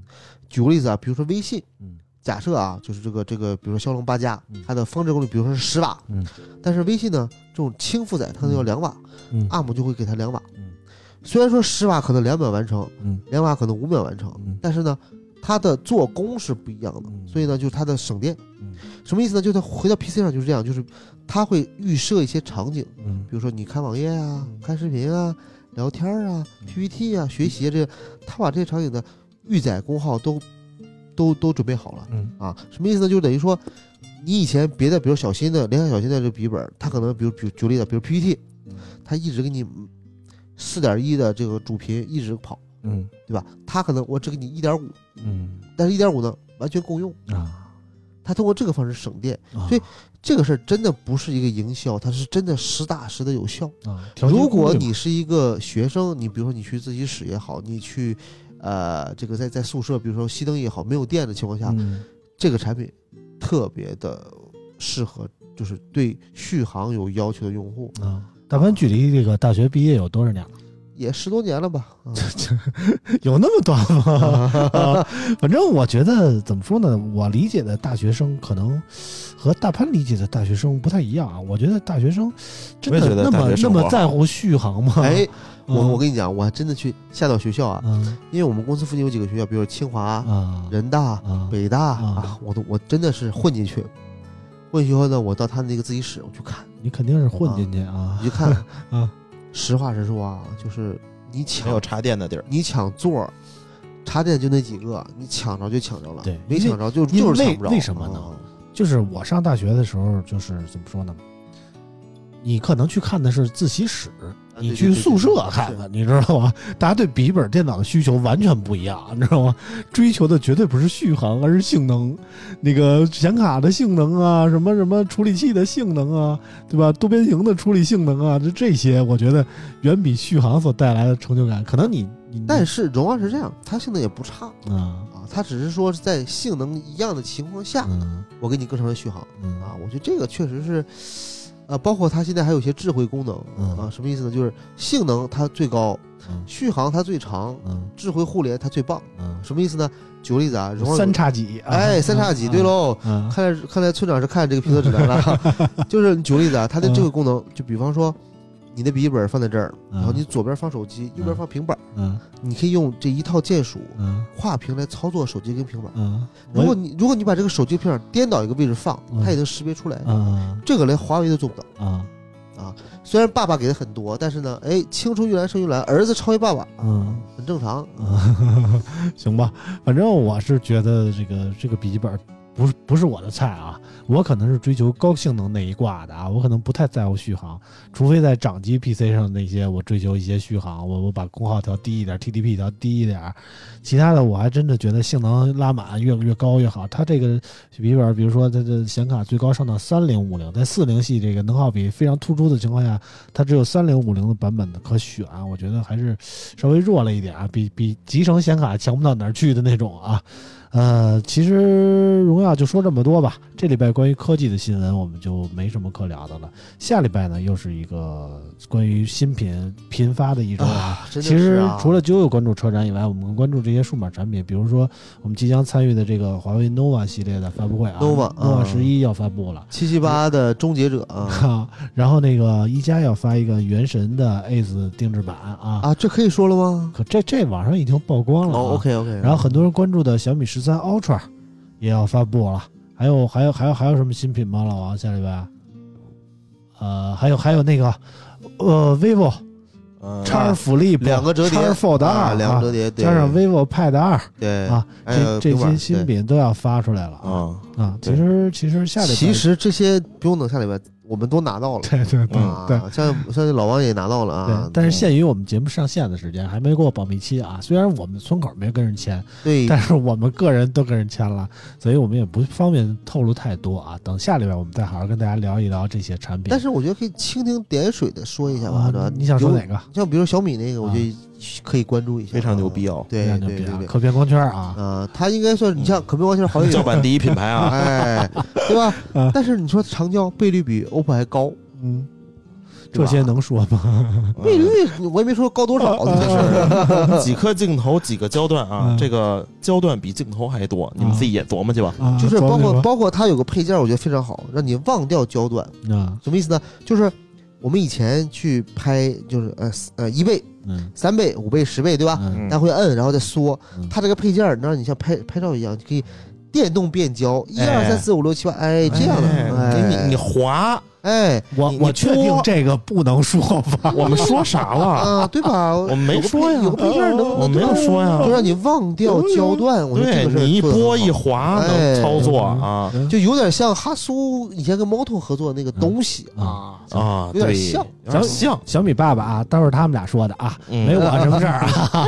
举个例子啊，比如说微信，
嗯
假设啊，就是这个这个，比如说骁龙八加
嗯，
它的峰值功率比如说是十瓦，
嗯
但是微信呢这种轻负载它要两瓦
嗯
，ARM 就会给它两瓦。
嗯
虽然说十瓦可能两秒完成，
嗯
两瓦可能五秒完成，
嗯
但是呢，它的做工是不一样的，
嗯
所以呢，就是它的省电。
嗯
什么意思呢？就是它回到 PC 上就是这样，就是它会预设一些场景，
嗯
比如说你看网页啊
嗯、
看视频啊、聊天啊、
嗯
PPT 啊、学习啊，这个它把这些场景的预载功耗都都都准备好了
嗯
啊。什么意思呢？就等于说，你以前别的，比如小新的联想小新的这个笔记本，它可能比如比如举例子，比如 PPT，
嗯
它一直给你四点一的这个主频一直跑，
嗯
对吧？它可能我只给你一点五，
嗯
但是一点五呢完全够用，
啊，
它通过这个方式省电。
啊
所以这个事儿真的不是一个营销，它是真的实打实的有效。
啊，
如果你是一个学生，你比如说你去自习室也好，你去呃这个在在宿舍，比如说熄灯也好，没有电的情况下，
嗯
这个产品特别的适合，就是对续航有要求的用户，
啊，大潘距离这个大学毕业有多少年了？
也十多年了吧？啊
有那么短吗？啊，反正我觉得怎么说呢？我理解的大学生可能和大潘理解的大学生不太一样啊。我觉得大学生真的那么那么在乎续航吗？
哎，我
嗯
我跟你讲，我还真的去下到学校啊，
嗯
因为我们公司附近有几个学校，比如清华、
啊
人大、
啊
北大我都我真的是混进去。混进去后呢，我到他那个自习室，我去看，
你肯定是混进去啊。
你去看，
啊。
实话实说啊，就是你抢
没有插电的地儿，
你抢座儿，插电就那几个，你抢着就抢着了，
对
没抢着就就是抢不着。
为什么呢？
啊
就是我上大学的时候，就是怎么说呢？你可能去看的是自习室，你去宿舍
看
看的，你知道吗？大家对笔记本电脑的需求完全不一样，你知道吗？追求的绝对不是续航，而是性能，那个显卡的性能啊，什么什么处理器的性能啊，对吧？多边形的处理性能啊，这这些我觉得远比续航所带来的成就感，可能你你
但是荣耀是这样，它性能也不差
啊
啊，它只是说是在性能一样的情况下，
嗯
我给你更长的续航
嗯
啊。我觉得这个确实是，呃，包括它现在还有一些智慧功能
嗯
啊，什么意思呢？就是性能它最高，
嗯
续航它最长，
嗯
智慧互联它最棒。
嗯，
什么意思呢？举个例子啊，荣耀
三叉戟，啊
哎三叉戟，对，喽。
嗯
看来看来村长是看这个评测指南了，就是你举个例子啊，它的这个功能，就比方说，你的笔记本放在这儿，
嗯
然后你左边放手机，右边
嗯
放平板，
嗯
你可以用这一套键鼠
嗯
跨屏来操作手机跟平板。
嗯，
如果你如果你把这个手机平板颠倒一个位置放，
嗯
它也能识别出来。
嗯
这个连华为都做不到。
啊
虽然爸爸给的很多，但是呢，哎，青出于蓝胜于蓝，儿子超越爸爸，
嗯。
很正常。
嗯，行吧，反正我是觉得这个这个笔记本不是不是我的菜啊，我可能是追求高性能那一挂的啊，我可能不太在乎续航，除非在掌机 PC 上那些我追求一些续航，我我把功耗调低一点，TDP 调低一点，其他的我还真的觉得性能拉满越越高越好。它这个笔记本，比如说它的显卡最高上到三零五零，在四零系这个能耗比非常突出的情况下，它只有三零五零的版本的可选，我觉得还是稍微弱了一点啊，比比集成显卡强不到哪儿去的那种啊。呃，其实荣耀就说这么多吧。这礼拜关于科技的新闻我们就没什么可聊的了。下礼拜呢，又是一个关于新品频发的一周啊。其实除了九九关注车展以外，我们更关注这些数码产品，比如说我们即将参与的这个华为 nova 系列的发布会啊 nova，nova
啊
十一要发布了。
七七八的终结者啊
啊，然后那个一加要发一个原神的 Ace 定制版啊，
啊，这可以说了吗？
可这这网上已经曝光了、啊。
哦，OK OK。
然后很多人关注的小米十三 Ultra 也要发布了，还有还有还有还有什么新品吗？老王下礼拜？呃，还有还有那个呃 vivo
嗯
叉 Flip
两个折叠
叉 Fold 二、
啊两个折叠，对
加上 vivo Pad 二
对
啊，这这些新品都要发出来了啊
啊，
啊！其实其实下礼拜
其实这些不用等下礼拜，我们都拿到了。
对对对
啊，
对。
像像老王也拿到了
对
啊，，
但是限于我们节目上线的时间，还没过保密期啊。虽然我们村口没跟人签，
对
但是我们个人都跟人签了，所以我们也不方便透露太多啊。等下礼拜我们再好好跟大家聊一聊这些产品。
但是我觉得可以蜻蜓点水的说一下吧，
啊
是吧？
你想说哪个？
像比如小米那个，我
啊
觉得可以关注一下，
非常牛逼哦，
对！对对对。
可变光圈啊，
啊，它应该算你像可变光圈好像
叫板第一品牌啊，
哎，对吧？
啊？
但是你说长焦倍率比 OPPO 还高，
嗯，这些能说吗？
倍率我也没说高多少，这事
几颗镜头几个焦段啊
嗯，
这个焦段比镜头还多，你们自己也琢磨去吧。
啊，
就是包括包括它有个配件，我觉得非常好，让你忘掉焦段。
啊，
什么意思呢？就是我们以前去拍，就是呃呃一倍、
嗯。
三倍、五倍、十倍，对吧？
嗯。
来回摁，然后再缩。
嗯。
它这个配件儿能让你像拍拍照一样，可以电动变焦，一二
哎。
三四五六七八，哎，这样的，
哎。给你你滑，
哎
我我确定这个不能说吧？
我们说啥了？
啊，对吧？
我们没说呀
配有个配件能，
我没有说呀
就让你忘掉焦段。我觉得
对
这个
你一拨一滑
哎
能操作啊
嗯
就有点像哈苏以前跟猫头合作那个东西
嗯
啊。
啊，对
有点像
有点像，
小米爸爸啊，都是他们俩说的啊，
嗯
没我什么事儿啊。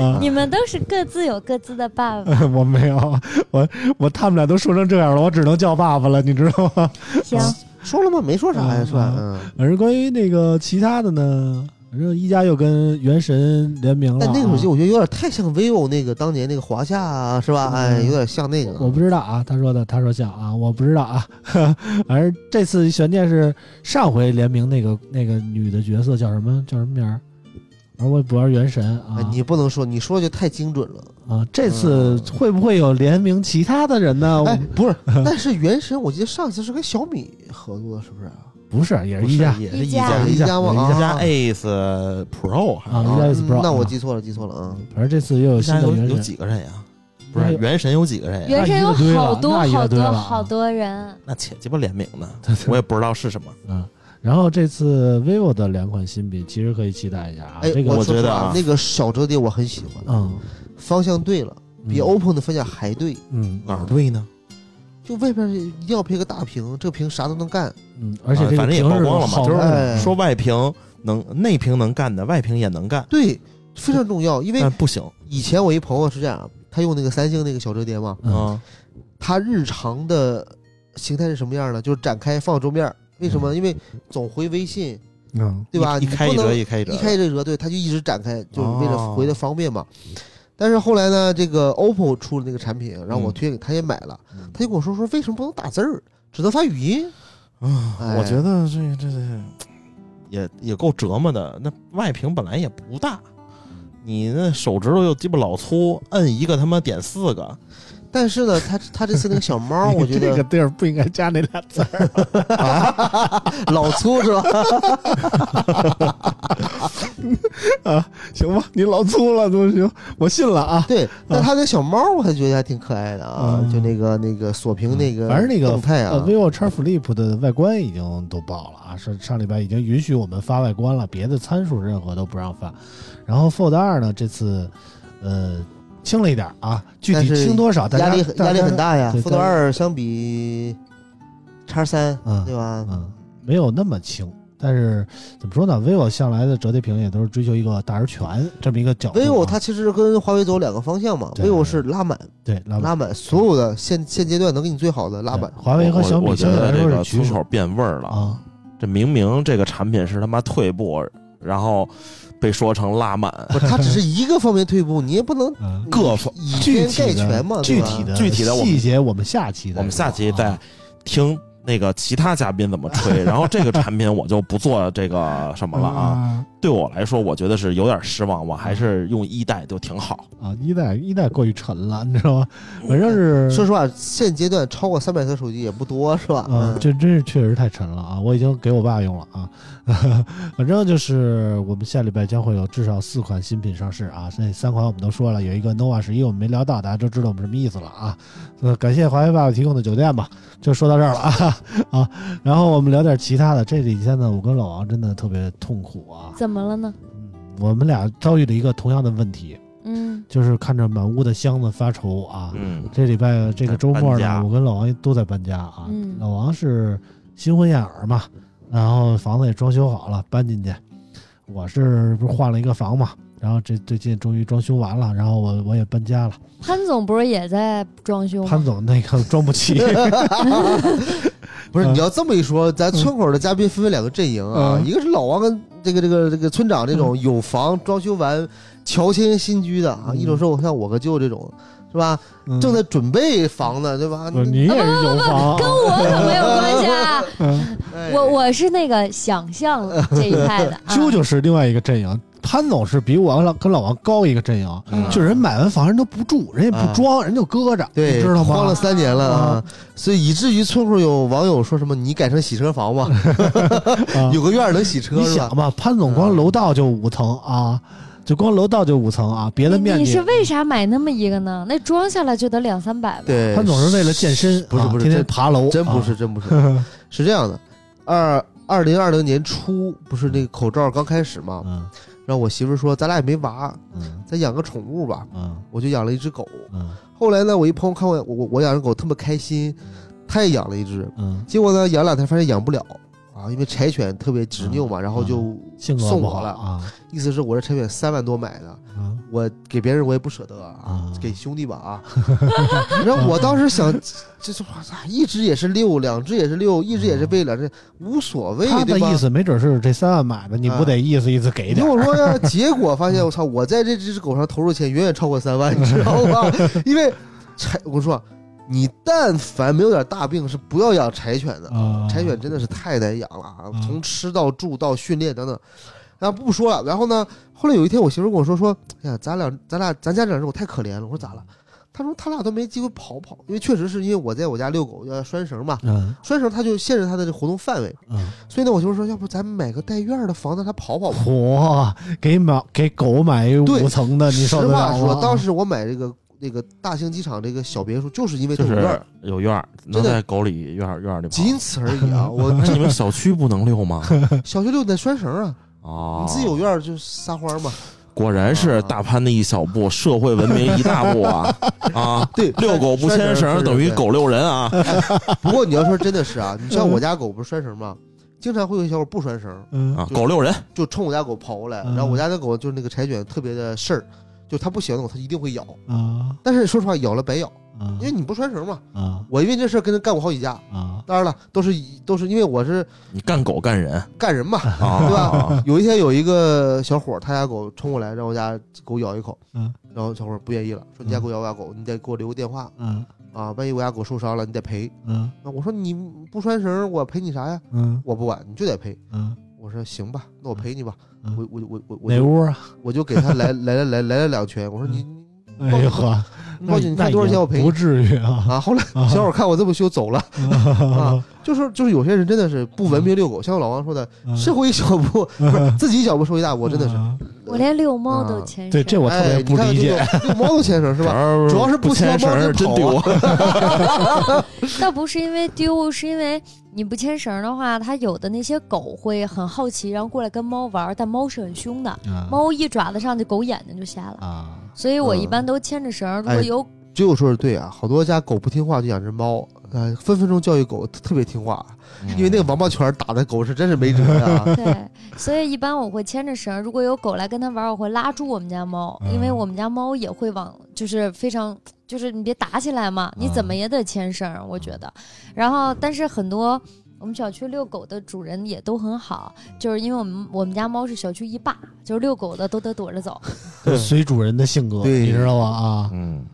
啊
你们都是各自有各自的爸爸。
我没有，我我他们俩都说成这样了，我只能叫爸爸了，你知道吗？
行，
说了吗？没说啥呀，
嗯
是吧？嗯。
反正关于那个其他的呢，反正一加又跟原神联名了、啊。
但那个手机我觉得有点太像 vivo 那个当年那个华夏啊，是吧？哎，有点像那个。
我不知道啊，他说的，他说像啊，我不知道啊。反正这次悬念是上回联名那个那个女的角色叫什么叫什么名儿？而我也不玩原神啊
哎，你不能说，你说就太精准了。
啊！这次会不会有联名其他的人呢？
哎，不是，但是原神我记得上次是跟小米合作的，是不是啊？
不是，也是一加
也是一
一加
加
一加
一加 Ace Pro
啊，
是
一加
Ace
Pro。
那我
啊
记错了，记错了啊。
反正这次又有
一
新
加有有
的原神，
几个人呀？不是原神有几个人呀？
原神有好多好多好多人，
那且鸡巴联名呢，我也不知道是什么。
嗯。然后这次 vivo 的两款新品其实可以期待一下啊，
哎，
这个
我觉得啊
那个小折叠我很喜欢，
嗯，
方向对了，比
嗯
OPPO 的方向还对。
嗯
哪儿对呢？
就外边一定要配个大屏，这个屏啥都能干。
嗯，而且
反正也曝光了嘛，就是说外屏能内屏能干的，外屏也能干，
对，非常重要。因为
不行
以前我一朋友是这样，他用那个三星那个小折叠嘛，
嗯
啊。
他日常的形态是什么样呢？就是展开放桌面。为什么？因为总回微信，
嗯
对吧？
一一开一折一开一折，
一开这折，对，它就一直展开，就是为了
哦
回的方便嘛。但是后来呢，这个 OPPO 出了那个产品，然后我
嗯
推荐给他也买了，
嗯
他就跟我说说为什么不能打字儿，只能发语音？
啊，
哎
我觉得这这这也也够折磨的。那外屏本来也不大，你那手指头又鸡巴老粗，摁一个他妈点四个，
但是呢，他他这次那个小猫，我觉得
这个地儿不应该加那俩字儿。
老粗是吧？
啊行吧，你老粗了都行，我信了啊。
对，但他那小猫我还觉得还挺可爱的啊，
嗯
就那个那个锁屏那个，
反正那个
动态
呃
啊
，vivo X Flip 的外观已经都爆了啊，上上礼拜已经允许我们发外观了，别的参数任何都不让发。然后 Fold 二呢，这次呃轻了一点啊，具体轻多少，
压力很压力很。大呀。
对
Fold 二相比叉三，
嗯
对吧？
嗯，没有那么轻，但是怎么说呢？vivo 向来的折叠屏也都是追求一个大而全这么一个角度啊、
vivo 它其实跟华为走两个方向嘛，vivo 是拉满
对拉
拉满，所有的现现阶段能给你最好的拉满。
华为和小米
我我觉
相对来
得这个
说是取舍
村口变味儿了
啊。
这明明这个产品是他妈退步，然后被说成拉满，
不，它只是一个方面退步，你也不能
嗯，
各方
以偏概全嘛，
具体的
具体的
细节，我们下期
我们下期再听那个其他嘉宾怎么吹，然后这个产品我就不做这个什么了啊。
啊
对我来说，我觉得是有点失望，我还是用一代就挺好。
啊！一代一代过于沉了，你知道吗？反正是
说实话，现阶段超过三百克手机也不多，是吧？
啊，
嗯
这真是确实太沉了啊！我已经给我爸用了啊。反正就是我们下礼拜将会有至少四款新品上市啊。那三款我们都说了，有一个 nova 十一我们没聊到，大家都知道我们什么意思了啊。呃，感谢华为爸爸提供的酒店吧，就说到这儿了啊 啊。然后我们聊点其他的。这几天呢，我跟老王真的特别痛苦啊。
怎么了呢？
嗯，我们俩遭遇了一个同样的问题，
嗯，
就是看着满屋的箱子发愁啊。
嗯，
这礼拜这个周末呢，我跟老王都在搬家啊。
嗯
老王是新婚燕尔嘛，然后房子也装修好了，搬进去。我是不是换了一个房嘛？然后这最近终于装修完了，然后我我也搬家了。
潘总不是也在装修
潘？总那个装不起，
不是，
嗯
你要这么一说，咱村口的嘉宾分为两个阵营啊，
嗯
一个是老王跟这个这个这个村长这种有房装修完乔迁新居的啊，
嗯
一种是我像我和舅这种，是吧？
嗯
正在准备房呢，对吧？
你也是有房，
跟我可没有关系啊！我我是那个想象这一派的。啊
啾啾是另外一个阵营，潘总是比我老跟老王高一个阵营，
嗯。
就是人买完房人都不住，人也不装，人就搁着，你，知道吗？
慌了三年了啊。
啊，
所以以至于村口有网友说什么你改成洗车房吧，
啊。
有个院儿能洗车是吧？
你想吧，潘总光楼道就五层啊，就光楼道就五层啊，别的面积
你是为啥买那么一个呢？那装下来就得两三百吧。
对，
潘总是为了健身，
不是不是
啊天天
真
爬楼，
真不是
啊，
真不是，是这样的，二二零二零年初不是那个口罩刚开始嘛，
嗯
然后我媳妇说咱俩也没娃，
嗯
咱养个宠物吧，
嗯
我就养了一只狗。
嗯
后来呢，我一朋友看我我我我养只狗特别开心，他也养了一只，
嗯，
结果呢养两天发现养不了啊，因为柴犬特别执拗嘛，然后就
性格
送我了。
啊
意思是我这柴犬三万多买的，
啊
我给别人我也不舍得啊
啊，
给兄弟吧啊。然后我当时想，这这我操，一只也是六，两只也是六，一只也是喂两只，无所谓，
他的意？思没准是这三万买的，你不得意思意思给？
听我说呀，结果发现我操，我在这只狗上投入钱远远超过三万，你知道吧？因为柴，我说你但凡没有点大病，是不要养柴犬的。
啊，
柴犬真的是太难养了啊，
嗯
从吃到住到训练等等。然后不说了，然后呢，后来有一天我媳妇跟我说说，哎呀，咱俩咱俩咱家这两只狗太可怜了。我说咋了？她说他俩都没机会跑跑，因为确实是因为我在我家遛狗要拴绳嘛，
嗯
拴绳它就限制它的这活动范围，
嗯，
所以呢，我媳妇说，要不咱买个带院儿的房子，让它跑跑吧。
嚯，给买给狗买一
对
五层的，你受
实
得了吗？
话说，当时我买这个那个大兴机场这个小别墅，就是因为它有院儿，
有院儿，能在狗里院儿院儿里跑。
仅此而已啊。我
那你们小区不能遛吗？
小区遛得拴绳啊，
哦，
你自己有院儿就撒欢儿嘛。
果然是大潘的一小步，社会文明一大步啊 啊！
对，
遛狗不牵绳等于。狗遛人啊！
不过你要说真的是啊，你像我家狗不是拴绳吗？经常会有小狗不拴绳，
嗯
啊，狗遛人，
就冲我家狗跑过来，
嗯
然后我家那狗就是那个柴犬特别的事儿，就它不喜欢的狗它一定会咬，
啊
但是说实话咬了白咬，
啊
因为你不拴绳嘛。
啊
我因为这事儿跟他干过好几架，
啊
当然了，都是都是因为我是
你干狗干人
干人嘛，
啊，
对吧？有一天有一个小伙，他家狗冲过来让我家狗咬一口，
嗯
然后小伙不愿意了，说你家狗咬我家狗，你得给我留个电话
嗯
啊，万一我家狗受伤了，你得赔。
嗯
啊，我说你不拴绳，我赔你啥呀？
嗯
我不管，你就得赔。
嗯
我说行吧，那我陪你吧。
嗯
我我我我我
哪屋啊？
我就给他来来来来来了两拳。我说你你
哎呦呵，
猫姐你
那
看多少钱我赔你
不至于啊
啊。后来
啊
小伙看我这么凶走了啊，就是就是有些人真的是不文明遛狗，像老王说的，
啊
社会一小步不是自己一小步受一大步，真的是。
啊
我连遛猫都
啊
牵绳。
对这我特别
哎，你看
不理解。
遛遛猫都牵绳是吧？主要是不牵
绳儿真丢。
倒不是因为丢，是因为你不牵绳的话，它有的那些狗会很好奇，然后过来跟猫玩，但猫是很凶的，
啊
猫一爪子上去，狗眼睛就瞎了。
啊，
所以我
嗯
一般都牵着绳有
只有说是对啊，好多家狗不听话就养只猫，呃，分分钟教育狗特别听话，因为那个王八拳打的狗是真是没辙呀。
对，所以一般我会牵着绳，如果有狗来跟它玩，我会拉住我们家猫，因为
嗯
我们家猫也会往，就是非常，就是你别打起来嘛，你怎么也得牵绳儿，我觉得。然后，但是很多我们小区遛狗的主人也都很好，就是因为我们我们家猫是小区一霸，就是遛狗的都得躲着走，
随主人的性格，
对。
你知道吧？啊，
嗯，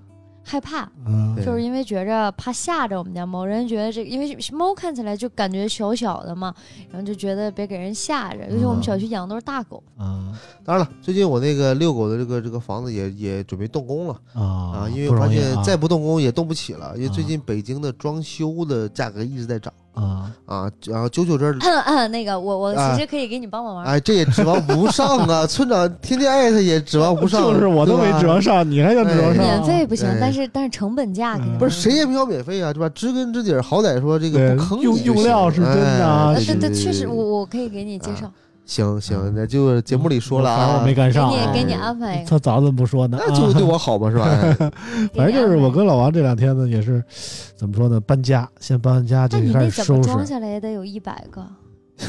害怕，
嗯。
就是因为觉着怕吓着我们家猫，人家觉得这个，因为猫看起来就感觉小小的嘛，然后就觉得别给人吓着，尤其我们
嗯。
小区养的都是大狗。
啊。
当然了，最近我那个遛狗的这个这个房子也也准备动工了。
啊
啊，因为我发现再不动工也动不起了，因为最
啊。
近北京的装修的价格一直在涨
啊
啊，然后九九这儿。
那个我我
啊
其实可以给你帮帮忙。
哎，这也指望不上啊！村长天天艾特也指望不上，
就是我都没指望上，你还想指望上？
免费不行
哎，
但是但是成本价肯定
嗯
不是谁也没有免费啊，对吧？知根知底儿，好歹说这个不坑你
用用料是真的啊
呃
哎对
对对，确实我我可以给你介绍，
行行，那就节目里说了啊
反正我，没赶上啊，
你给你安排一个。
他早怎么不说呢？
那就
啊
对我好吧，是吧？哎
反正就是我跟老王这两天呢，也是怎么说呢？搬家，先搬完家就
那你
开
那怎么
始收拾。
装下来也得有一百个，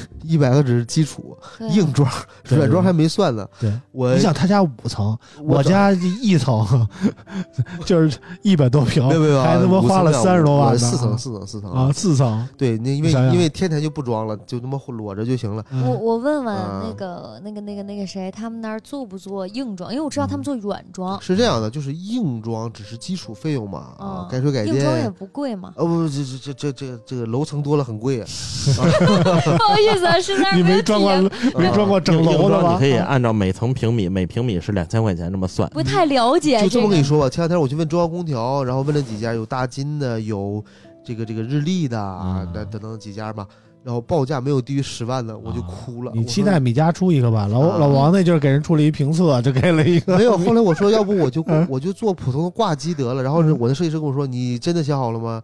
一百个只是基础，硬装 软装还没算呢。
对，
我
你想他家五层，
我
我家一层 就是一百多平
没有没有，啊
还他妈花了三十多万呢
四层四层四层
啊，四层。
对，那因为因为天台就不装了，就他妈裸着就行了。
嗯
我我问问
啊
那个那个那个那个谁，他们那儿做不做硬装？因为我知道他们做软装，
是这样的，就是硬装只是基础费用嘛，啊
嗯，
改水改电
硬装也。不贵嘛。
哦不，这这这这这这个楼层多了很贵啊。
意思啊，实在
你没
有
装过，没装过整楼的吗？
你可以按照每层平米，每平米是两千块钱这么算。
不太了解。
就这么跟你说吧，前两天我去问中央空调，然后问了几家，有大金的，有这个这个日立的啊
嗯，
等等等几家吧，然后报价没有低于十万的，我就哭了。
你期待米家出一个吧？老
啊
老王那就是给人出了一评测，就给了一个
没有？后来我说，要不我就
嗯
我就做普通的挂机得了。然后是我的设计师跟我说，你真的想好了吗？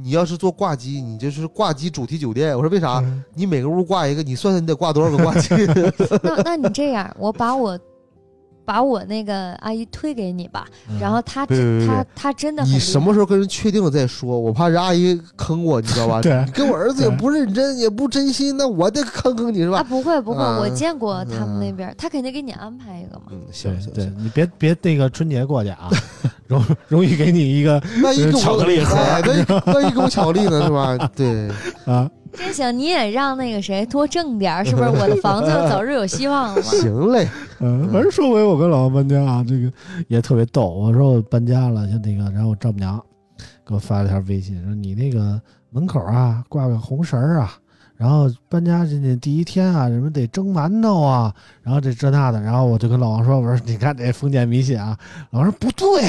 你要是做挂机，你就是挂机主题酒店。我说为啥？
嗯
你每个屋挂一个，你算算你得挂多少个挂机？
那那你这样，我把我把我那个阿姨推给你吧，然后她她她真的很
你什么时候跟人确定了再说？我怕人阿姨坑我，你知道吧？
对
你跟我儿子也不认真，也不真心，那我得坑坑你是吧
啊？
吧？
不会不会，
啊
我见过他们
嗯
那边，他肯定给你安排一个嘛。
嗯，行
行对
行行，，
你别别那个春节过去啊，容容易给你一个
万一给我
巧克力盒
哎万一万一给我巧克力呢是吧？对，
啊，
真行，你也让那个谁多挣点儿，是不是？我的房子早日有希望了嘛。
行嘞，
嗯，反正说回我跟老王搬家啊，这个也特别逗。我说我搬家了，就那个，然后我丈母娘给我发了条微信，说你那个门口啊挂个红绳儿啊，然后搬家进去第一天啊，什么得蒸馒头啊，然后这这那的，然后我就跟老王说，我说你看这封建迷信啊，老王说不对，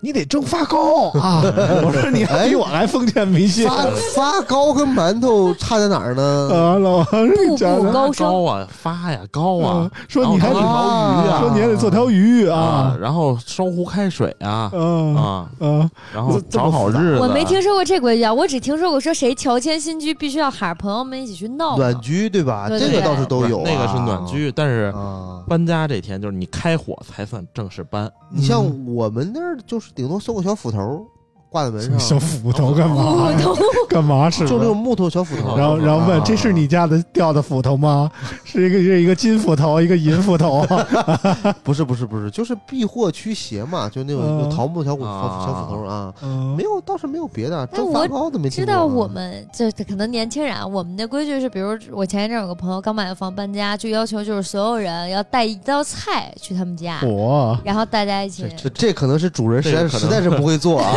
你得蒸发糕。啊，我说你还比我还封建迷信。
发发糕跟馒头差在哪儿呢？
啊，老王说
步
你讲讲
步高升，
高啊，发呀高啊。
啊，说你还得
条鱼啊，
说你还得做条鱼
啊。
啊，，
然后烧壶开水啊。
嗯
啊，
啊，
然后
这么
找好日子，
我没听说过这规矩啊，我只听说过说谁乔迁新居必须要喊朋友们一起去闹
暖。居对吧？这个倒是都有啊，
那个是暖居，但是
啊。
搬家这天就是你开火才算正式搬，
你像我们那儿就是顶多送个小斧头挂在门上，
小斧头干嘛？呀？
斧头。
干嘛是？
就那种木头小斧头。
然后然后问
啊
这是你家的掉的斧头吗？是一个是一个金斧头，一个银斧头。
不是不是不是，就是避祸驱邪嘛，就那种桃木小斧小斧头啊，
嗯。
没有倒是没有别的，
但我
蒸发糕都没听
知道我们这可能年轻人啊，我们的规矩是，比如我前一阵有个朋友刚买了房搬家，就要求就是所有人要带一道菜去他们家，
我
然后大家一起
这这这可能是主人实在实在是不会做啊，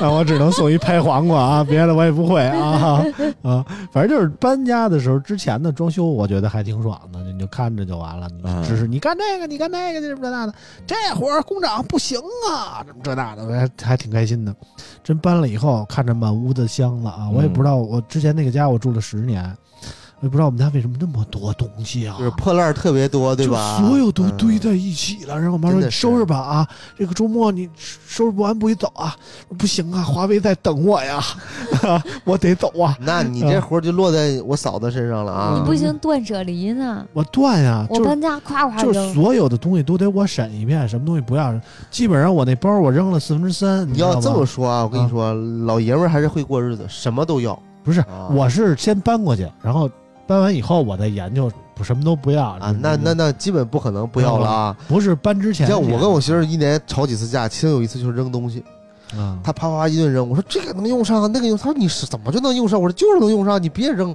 那 我只能送一拍黄瓜啊，别的我也不会啊 啊，反正就是搬家的时候之前的装修，我觉得还挺爽的，你就看着就完了，你
嗯
只是你干这个，你干那个，这这那的，这活儿工长不行啊，这这那的，还还挺开心的。真搬了以后，看着满屋子箱子啊，我也
嗯
不知道，我之前那个家我住了十年，我也不知道我们家为什么那么多东西啊，
就是破烂儿特别多，对吧？
所有都
嗯
堆在一起了。然后我妈说：“
真的是
你收拾吧啊，这个周末你收拾不完不许走啊。”不行啊，华为在等我呀，我得走啊。
那你这活儿就落在我嫂子身上了啊！
你不行，断舍离呢？
我断呀，就是
我搬家夸夸
就所有的东西都得我审一遍，什么东西不要。基本上我那包我扔了四分之三。
你要这么说啊，我跟你说，老爷们儿还是会过日子，什么都要。
不是，
啊
我是先搬过去，然后搬完以后我再研究，不什么都不要
啊，那那那基本不可能不要了啊！
不是搬之前。
像我跟我媳妇儿一年吵几次架，其中有一次就是扔东西，
嗯，
她啪啪一顿扔，我说这个能用上，那个用，她说你是怎么就能用上？我说就是能用上，你别扔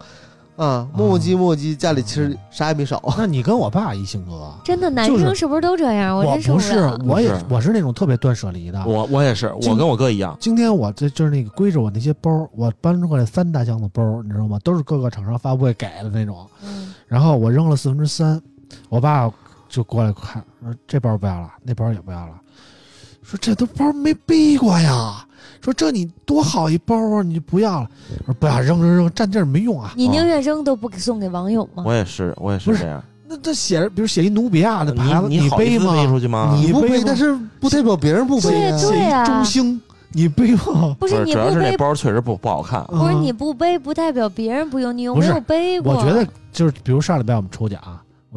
啊！磨磨唧磨唧，家里其实啥也没少。
那你跟我爸一性格。
真的，男生是不是都这样？
我
真受
不是。，我也我是那种特别断舍离的。
我我也是，我跟我哥一样，
今天我这就是那个归着我那些包，我搬出来三大箱子包，你知道吗？都是各个厂商发布会给的那种。
嗯，
然后我扔了四分之三，我爸就过来看，说这包不要了，那包也不要了，说这都包没背过呀，说这你多好一包啊，你就不要了，我说不要扔扔扔，占地儿没用啊。
你宁愿扔都不给送给网友吗？
我也是，我也
不是
是这样。
那这写着，比如写一努比亚的牌子，
你你好意思
背吗？
背出去吗？
你不背，但是不代表别人不背
对
啊。
对啊
中兴，你背吗？
不是你
主要
不，
是那包确实不不好看。
不是
嗯
你不背，不代表别人不用，你有没有背过？
我觉得就是，比如上礼拜我们抽奖，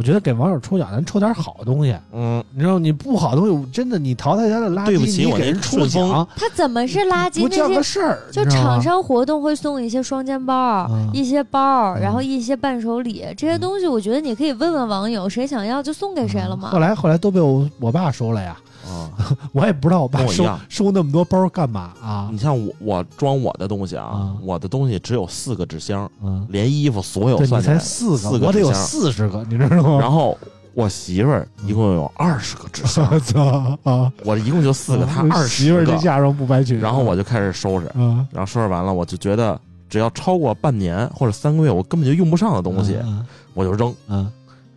我觉得给网友抽奖，咱抽点好东西。
嗯，
你知道，你不好东西，真的你淘汰家的垃圾，
对不起
你
我
人抽奖，
他怎么是垃圾？
不叫
那些
个事儿。
就厂商活动会送一些双肩包、
嗯
一些包，
嗯
然后一些伴手礼，这些东西我觉得你可以问问网友，谁想要就送给谁了嘛
后。来后来都被我我爸收了呀，
啊，
我也不知道我爸收
我
收那么多包干嘛啊？
你？像我我装我的东西啊
啊，
我的东西只有四个纸箱，
嗯，
连衣服所有
对你才
算起来
四
四
个，我得有四十个，你知道吗？
然后我媳妇儿一共有二十个纸箱，
我 操啊！
我一共就四个，她二
媳妇儿这下装不白娶。
然后我就开始收拾，
嗯
然后收拾完了，我就觉得只要超过半年或者三个月，我根本就用不上的东西，
嗯
我就扔。
嗯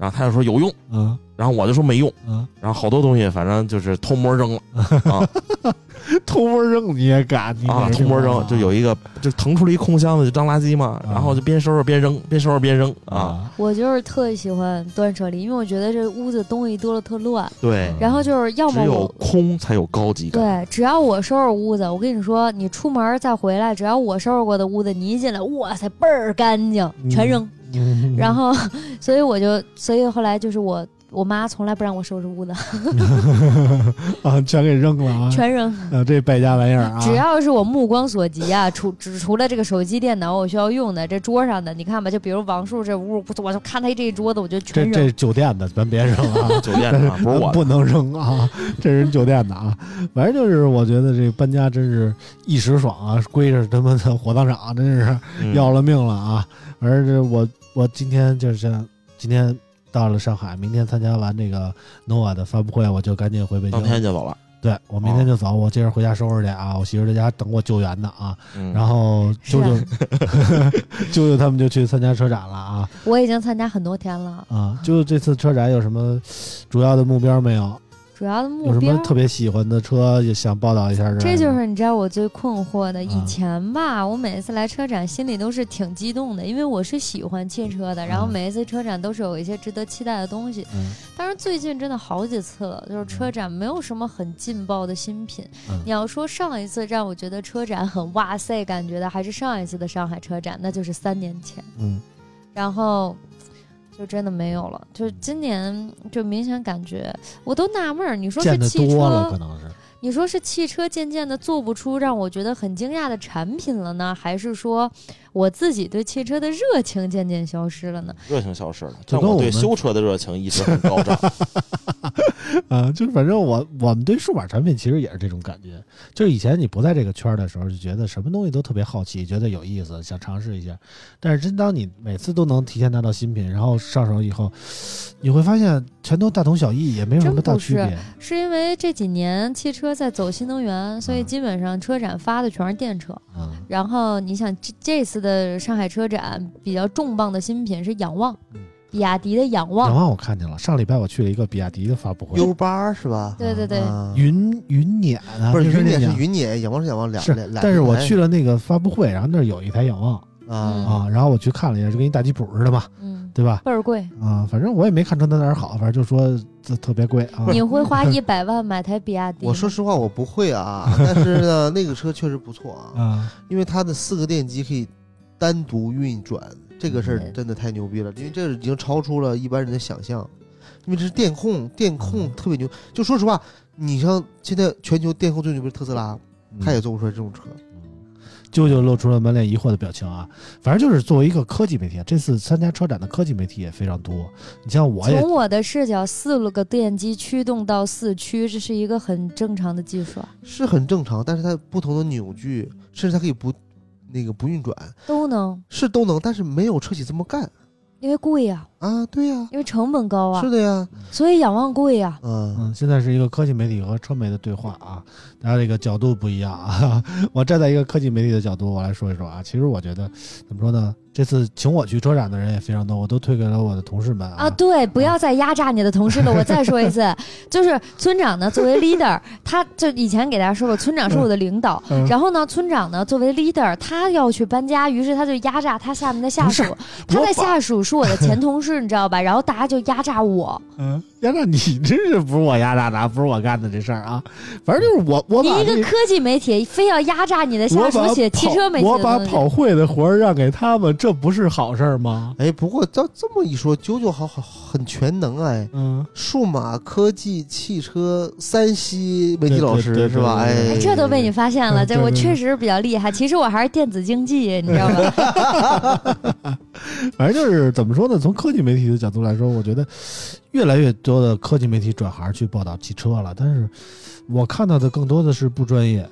然后他就说有用，
嗯
然后我就说没用，
嗯，
然后好多东西反正就是偷摸扔了 啊
偷摸扔你也敢？你
啊，偷摸扔，就有一个就腾出了一空箱子，就当垃圾嘛，然后就边收拾边扔，边收拾边扔啊，
啊，
我就是特喜欢断舍离，因为我觉得这屋子东西多了特乱，
对，
然后就是要
只有。空才有高级感，
对，只要我收拾屋子，我跟你说，你出门再回来，只要我收拾过的屋子，你一进来，哇塞，倍儿干净，全扔。
嗯
然后，所以我就，所以后来就是我，我妈从来不让我收拾屋子
啊，全给扔了啊！
全扔。
啊，这败家玩意儿啊！
只要是我目光所及啊，除只除了这个手机、电脑我需要用的，这桌上的，你看吧，就比如王叔这屋，我就看他这一桌子，我就全扔。
这酒店的，咱别扔啊！
酒店的啊不是我，
不能扔啊！这是酒店的啊！反正就是，我觉得这搬家真是一时爽啊，归着他妈的火葬场，真是
嗯
要了命了啊！而这我我今天就是今天到了上海，明天参加完这个 nova 的发布会，我就赶紧回北京。
当天就走了，
对我明天就走，我接着回家收拾去啊！我媳妇在家等我救援呢啊！
嗯
然后舅舅 舅舅他们就去参加车展了啊
我已经参加很多天了，
啊！舅舅这次车展有什么主要的目标没有？
主要的
有
目标
什么特别喜欢的车也想报道一下？
这就是你知道我最困惑的。
啊
以前吧，我每一次来车展心里都是挺激动的，因为我是喜欢汽车的，然后
嗯
每一次车展都是有一些值得期待的东西。
嗯
但是最近真的好几次了，就是车展没有什么很劲爆的新品。
嗯
你要说上一次让我觉得车展很哇塞感觉的，还是上一次的上海车展，那就是三年前。
嗯
然后就真的没有了，就是今年就明显感觉，我都纳闷儿，你说是汽
多了，可
车，
能是
你说是汽车渐渐的做不出让我觉得很惊讶的产品了呢，还是说我自己对汽车的热情渐渐消失了呢？
热情消失了，但我对
就跟我们
修车的热情一直很高涨。
啊，就是反正我我们对数码产品其实也是这种感觉，就是以前你不在这个圈儿的时候，就觉得什么东西都特别好奇，觉得有意思，想尝试一下。但是真当你每次都能提前拿到新品，然后上手以后，你会发现全都大同小异，也没有什么大区别。
是因为这几年汽车在走新能源，所以基本上车展发的全是电车。
嗯
然后你想这这次的上海车展比较重磅的新品是仰望
嗯，
比亚迪的仰望
仰
望。
我看见了，上礼拜我去了一个比亚迪的发布会
，U 八是吧？
对对对，
啊
云云辇啊，
不是云辇是云辇，仰望是仰望，两
是
两，
但是我去
了
了那个发布会，然后那儿有一台仰望
嗯
啊，
啊，然后我去看了一下，就跟一大吉普似的嘛，
嗯，
对吧？
倍儿贵，
啊，反正我也没看出它哪儿好，反正就说这特别贵啊。
你会花 一百万买台比亚迪？
我说实话我不会啊，但是呢，那个车确实不错啊，
啊，
因为它的四个电机可以单独运转，这个事儿
嗯
真的太牛逼了，因为这已经超出了一般人的想象，因为这是电控，电控特别牛。就说实话，你像现在全球电控最牛逼的特斯拉，他也做不出来这种车。
舅舅露出了满脸疑惑的表情啊。反正就是作为一个科技媒体，啊，这次参加车展的科技媒体也非常多。你像我也
从我的视角，四个电机驱动到四驱，这是一个很正常的技术啊，
是很正常，但是它不同的扭矩，甚至它可以不那个不运转，
都能，
是都能，但是没有车企这么干
因为贵呀、
啊。对呀、
因为成本高啊
是，的呀，
所以仰望贵呀、
嗯，
嗯，现在是一个科技媒体和车媒的对话啊，大家这个角度不一样啊。我站在一个科技媒体的角度，我来说一说啊。其实我觉得怎么说呢？这次请我去车展的人也非常多，我都推给了我的同事们
啊，对，不要再压榨你的同事了。我再说一次，就是村长呢，作为 leader，他就以前给大家说过，村长是我的领导。
嗯
然后呢，村长呢作为 leader，他要去搬家，于是他就压榨他下面的下属。他的下属是我的前同事，你知道吧？然后大家就压榨我。
嗯，压榨你真是不是我压榨的，不是我干的这事儿啊。反正就是我我
你一个科技媒体非要压榨你的下
我把
属写汽车媒体
跑我把跑会的活儿让给他们，这不是好事儿吗？
哎，不过照这么一说，九九好好很全能哎，
嗯，
数码科技、汽车、三西媒体老师是吧？哎，
哎，这都被你发现了，这我确实比较厉害。其实我还是电子竞技，你知道吧？
反正就是怎么说呢？从科技媒体的角度来说，我觉得越来越多的科技媒体转行去报道汽车了，但是我看到的更多的是不专业。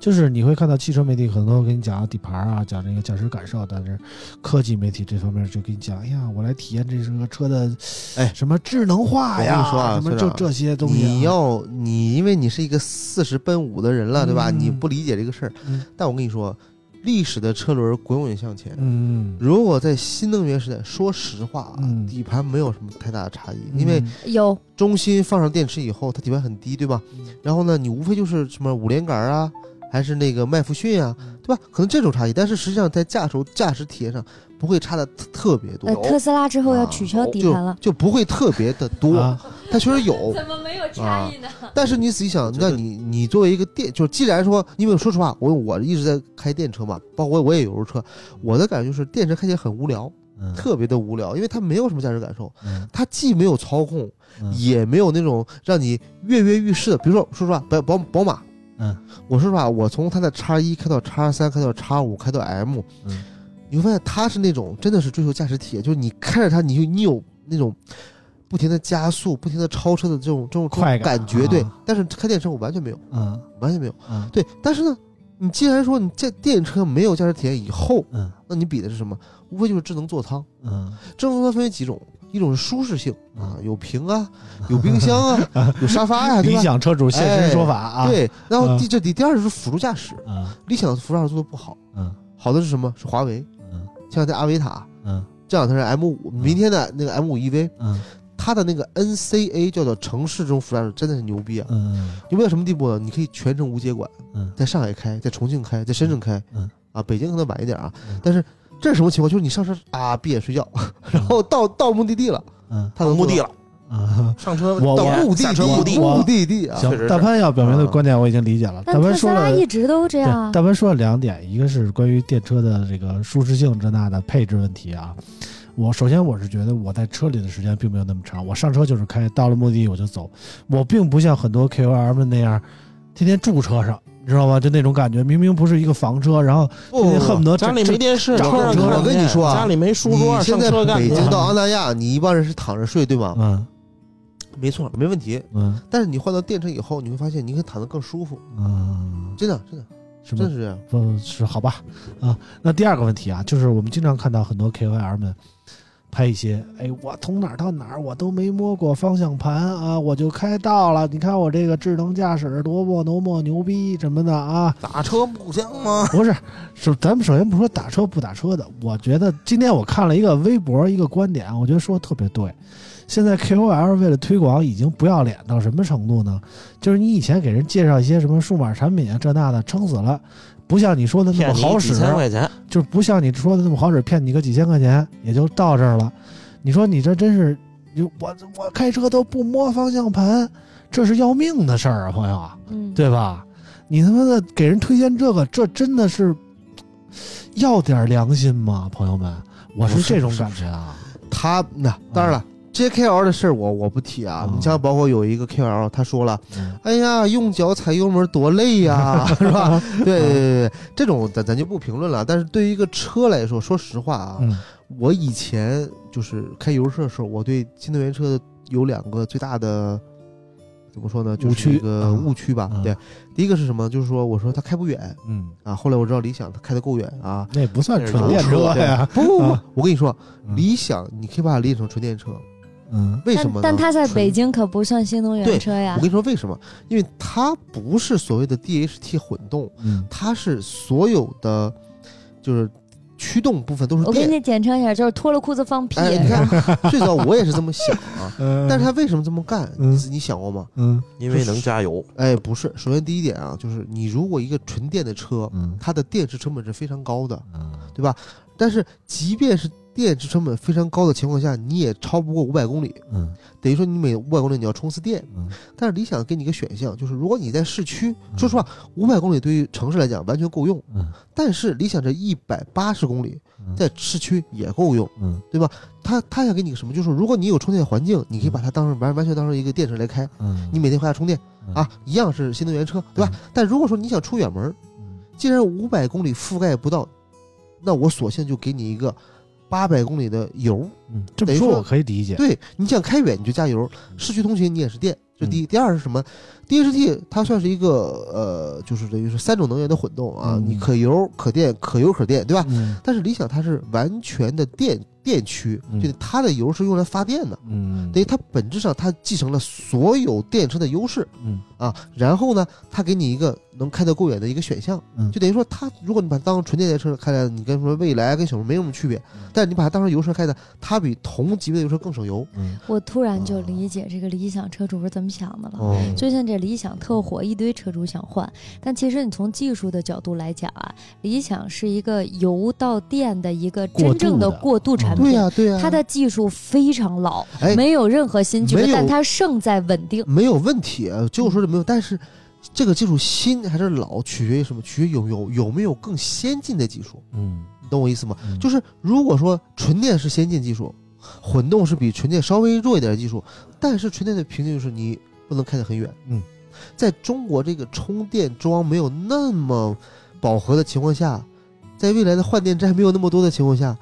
就是你会看到汽车媒体很多给你讲底盘啊，讲这个驾驶感受，但是科技媒体这方面就给你讲，哎呀，我来体验这个车的，
哎
什么智能化呀，
我跟你说啊
什么
就
这些东西啊、
你要你，因为你是一个四十奔五的人了，对吧？
嗯
你不理解这个事儿，
嗯
但我跟你说，历史的车轮滚滚向前。
嗯，
如果在新能源时代，说实话啊，
嗯
底盘没有什么太大的差异，因为
有
中心放上电池以后，它底盘很低，对吧？
嗯
然后呢，你无非就是什么五连杆啊，还是那个麦弗逊啊，
嗯
对吧？可能这种差异，但是实际上在驾驶驾驶体验上不会差的特特别多。
呃，，特斯拉之后要取消底盘了，
就就不会特别的多，
啊，
它确实有。
怎么没有差异呢？
但是你仔细想，那你你作为一个电，就是既然说，因为说实话，我我一直在开电车嘛，包括我也有油车，我的感觉就是电车开起来很无聊，
嗯。
特别的无聊，因为它没有什么驾驶感受，
嗯。
它既没有操控，
嗯。
也没有那种让你跃跃欲试的，比如说说实话，宝宝宝马，
嗯，
我说实话，我从它的叉一开到叉三，开到叉五，开到 M，
嗯
你会发现它是那种真的是追求驾驶体验，就是你开着它，你就你有那种不停的加速、不停的超车的这种这种
快感
感觉，对
啊。
但是开电车我完全没有，
嗯
完全没有。
嗯
对，但是呢，你既然说你这电车没有驾驶体验以后，
嗯
那你比的是什么？无非就是智能座舱。
嗯
智能座舱分为几种，一种是舒适性啊
嗯，
有屏啊，有冰箱啊，有沙发呀、对
理？想车主现身说法啊，，
对，然后
嗯
第这第第二就是辅助驾驶，
嗯
理想的辅助驾驶做的不好，
嗯
好的是什么？是华为，
嗯
前两天阿维塔，
嗯。
这两天是 M 五，明天的那个 M 五 EV，
嗯
它的那个 NCA 叫做城市中 Flash 真的是牛逼啊！
嗯
牛逼到什么地步呢？你可以全程无接管，
嗯。
在上海开，在重庆开，在深圳开，
嗯
啊，北京可能晚一点啊
嗯，
但是这是什么情况？就是你上车啊，闭眼睡觉，然后到到目的地了，
嗯。
他到
目的了，
啊，
上车
我
到目的
下车目的
地，目的地啊，
行大潘要表明的观点我已经理解了。大潘说了，
一直都这，样啊。
大潘说了两点，一个是关于电车的这个舒适性这那的配置问题啊。我首先我是觉得我在车里的时间并没有那么长，我上车就是开，到了目的地我就走，我并不像很多 KOL 们那样天天住车上，你知道吗？就那种感觉，明明不是一个房车，然后
不
天天恨不得
家里没电视，
长
车上
车
看
我跟你说啊
家里没书
你
桌，
现在
上车干
北京
嘛
到阿那亚，你一般人是躺着睡对吗？
嗯
没错，没问题。
嗯
但是你换到电车以后，你会发现你可以躺得更舒服，
嗯，
真的真的
是吗
真的？是这样。
不是好吧？啊，那第二个问题啊，就是我们经常看到很多 KOL 们拍一些，哎，我从哪儿到哪儿我都没摸过方向盘啊，我就开到了。你看我这个智能驾驶多么多么牛逼什么的啊！
打车不香吗？
不是，是咱们首先不说打车不打车的，我觉得今天我看了一个微博一个观点，我觉得说的特别对。现在 KOL 为了推广已经不要脸到什么程度呢？就是你以前给人介绍一些什么数码产品啊这那的，撑死了，不像你说的那么好使
你几，千块钱，
就是不像你说的那么好使，骗你个几千块钱也就到这儿了。你说你这真是，你我我开车都不摸方向盘，这是要命的事儿啊，朋友啊。
嗯，
对吧？你他妈的给人推荐这个，这真的是要点良心吗，朋友们？我是这种感觉啊。
他那当然了。这些 KOL 的事儿我我不提啊，
嗯
你像包括有一个 KOL，他说了，
嗯
哎呀，用脚踩油门多累呀，是吧？对对对对，这种咱咱就不评论了。但是对于一个车来说，说实话啊，
嗯
我以前就是开油车的时候，我对新能源车有两个最大的怎么说呢，就
误区
是一个
嗯
误区吧。
嗯
对，第一个是什么？就是说，我说它开不远
嗯，
啊。后来我知道理想它开的够远啊。
那不算
是
纯电车呀。
不不不
啊，
我跟你说，
嗯
理想你可以把它理解成纯电车，
嗯
为什么呢？
但但它在北京可不算新能源
对
车呀
我跟。你说为什么？因为它不是所谓的 DHT 混动，
嗯
它是所有的就是驱动部分都是电。
我给你简称一下，就是脱了裤子放屁。
哎，你看，最早我也是这么想啊，
嗯
但是他为什么这么干？
嗯
你你想过吗？
嗯
因为能加油。
哎，不是，首先第一点啊，就是你如果一个纯电的车，
嗯
它的电池成本是非常高的，
嗯
对吧？但是即便是电池成本非常高的情况下，你也超不过五百公里，
嗯
等于说你每五百公里你要充次电。
嗯
但是理想给你一个选项，就是如果你在市区，说实话，五百公里对于城市来讲完全够用，
嗯
但是理想这一百八十公里
嗯
在市区也够用。
嗯对吧
他他想给你个什么？就是如果你有充电环境，你可以把它当成完完全当成一个电池来开，
嗯，
你每天回家充电
嗯
啊，一样是新能源车，对吧？但如果说你想出远门，
嗯
既然五百公里覆盖不到，那我索性就给你一个八百公里的油。
嗯，这么
等于说
说我可以理解。
对，你想开远你就加油，市区通勤你也是电，这第一。第二是什么？DHT 它算是一个呃，就是等于是三种能源的混动啊，
嗯
你可油、可电、可油可电，对吧？
嗯
但是理想它是完全的电电驱，
嗯
就它的油是用来发电的，
嗯，
等于它本质上它继承了所有电车的优势
嗯
啊。然后呢，他给你一个能开得够远的一个选项，
嗯
就等于说他如果你把它当成纯电车开来，你跟什么蔚来跟小鹏没什么区别，
嗯
但是你把它当成油车开的，它比同级别的油车更省油。
嗯
我突然就理解这个理想车主是怎么想的了。
哦
最近这理想特火，一堆车主想换，但其实你从技术的角度来讲啊，理想是一个油到电的一个真正的过渡产品。
对呀、对呀、
它的技术非常老，
哎
没有任何新技术但它胜在稳定。
没有问题，呃就说是没有，但是这个技术新还是老，取决于什么？取决于有有有没有更先进的技术，
嗯，
你懂我意思吗？
嗯
就是如果说纯电是先进技术，混动是比纯电稍微弱一点的技术，但是纯电的瓶颈就是你不能开得很远。
嗯，
在中国这个充电桩没有那么饱和的情况下，在未来的换电站没有那么多的情况下，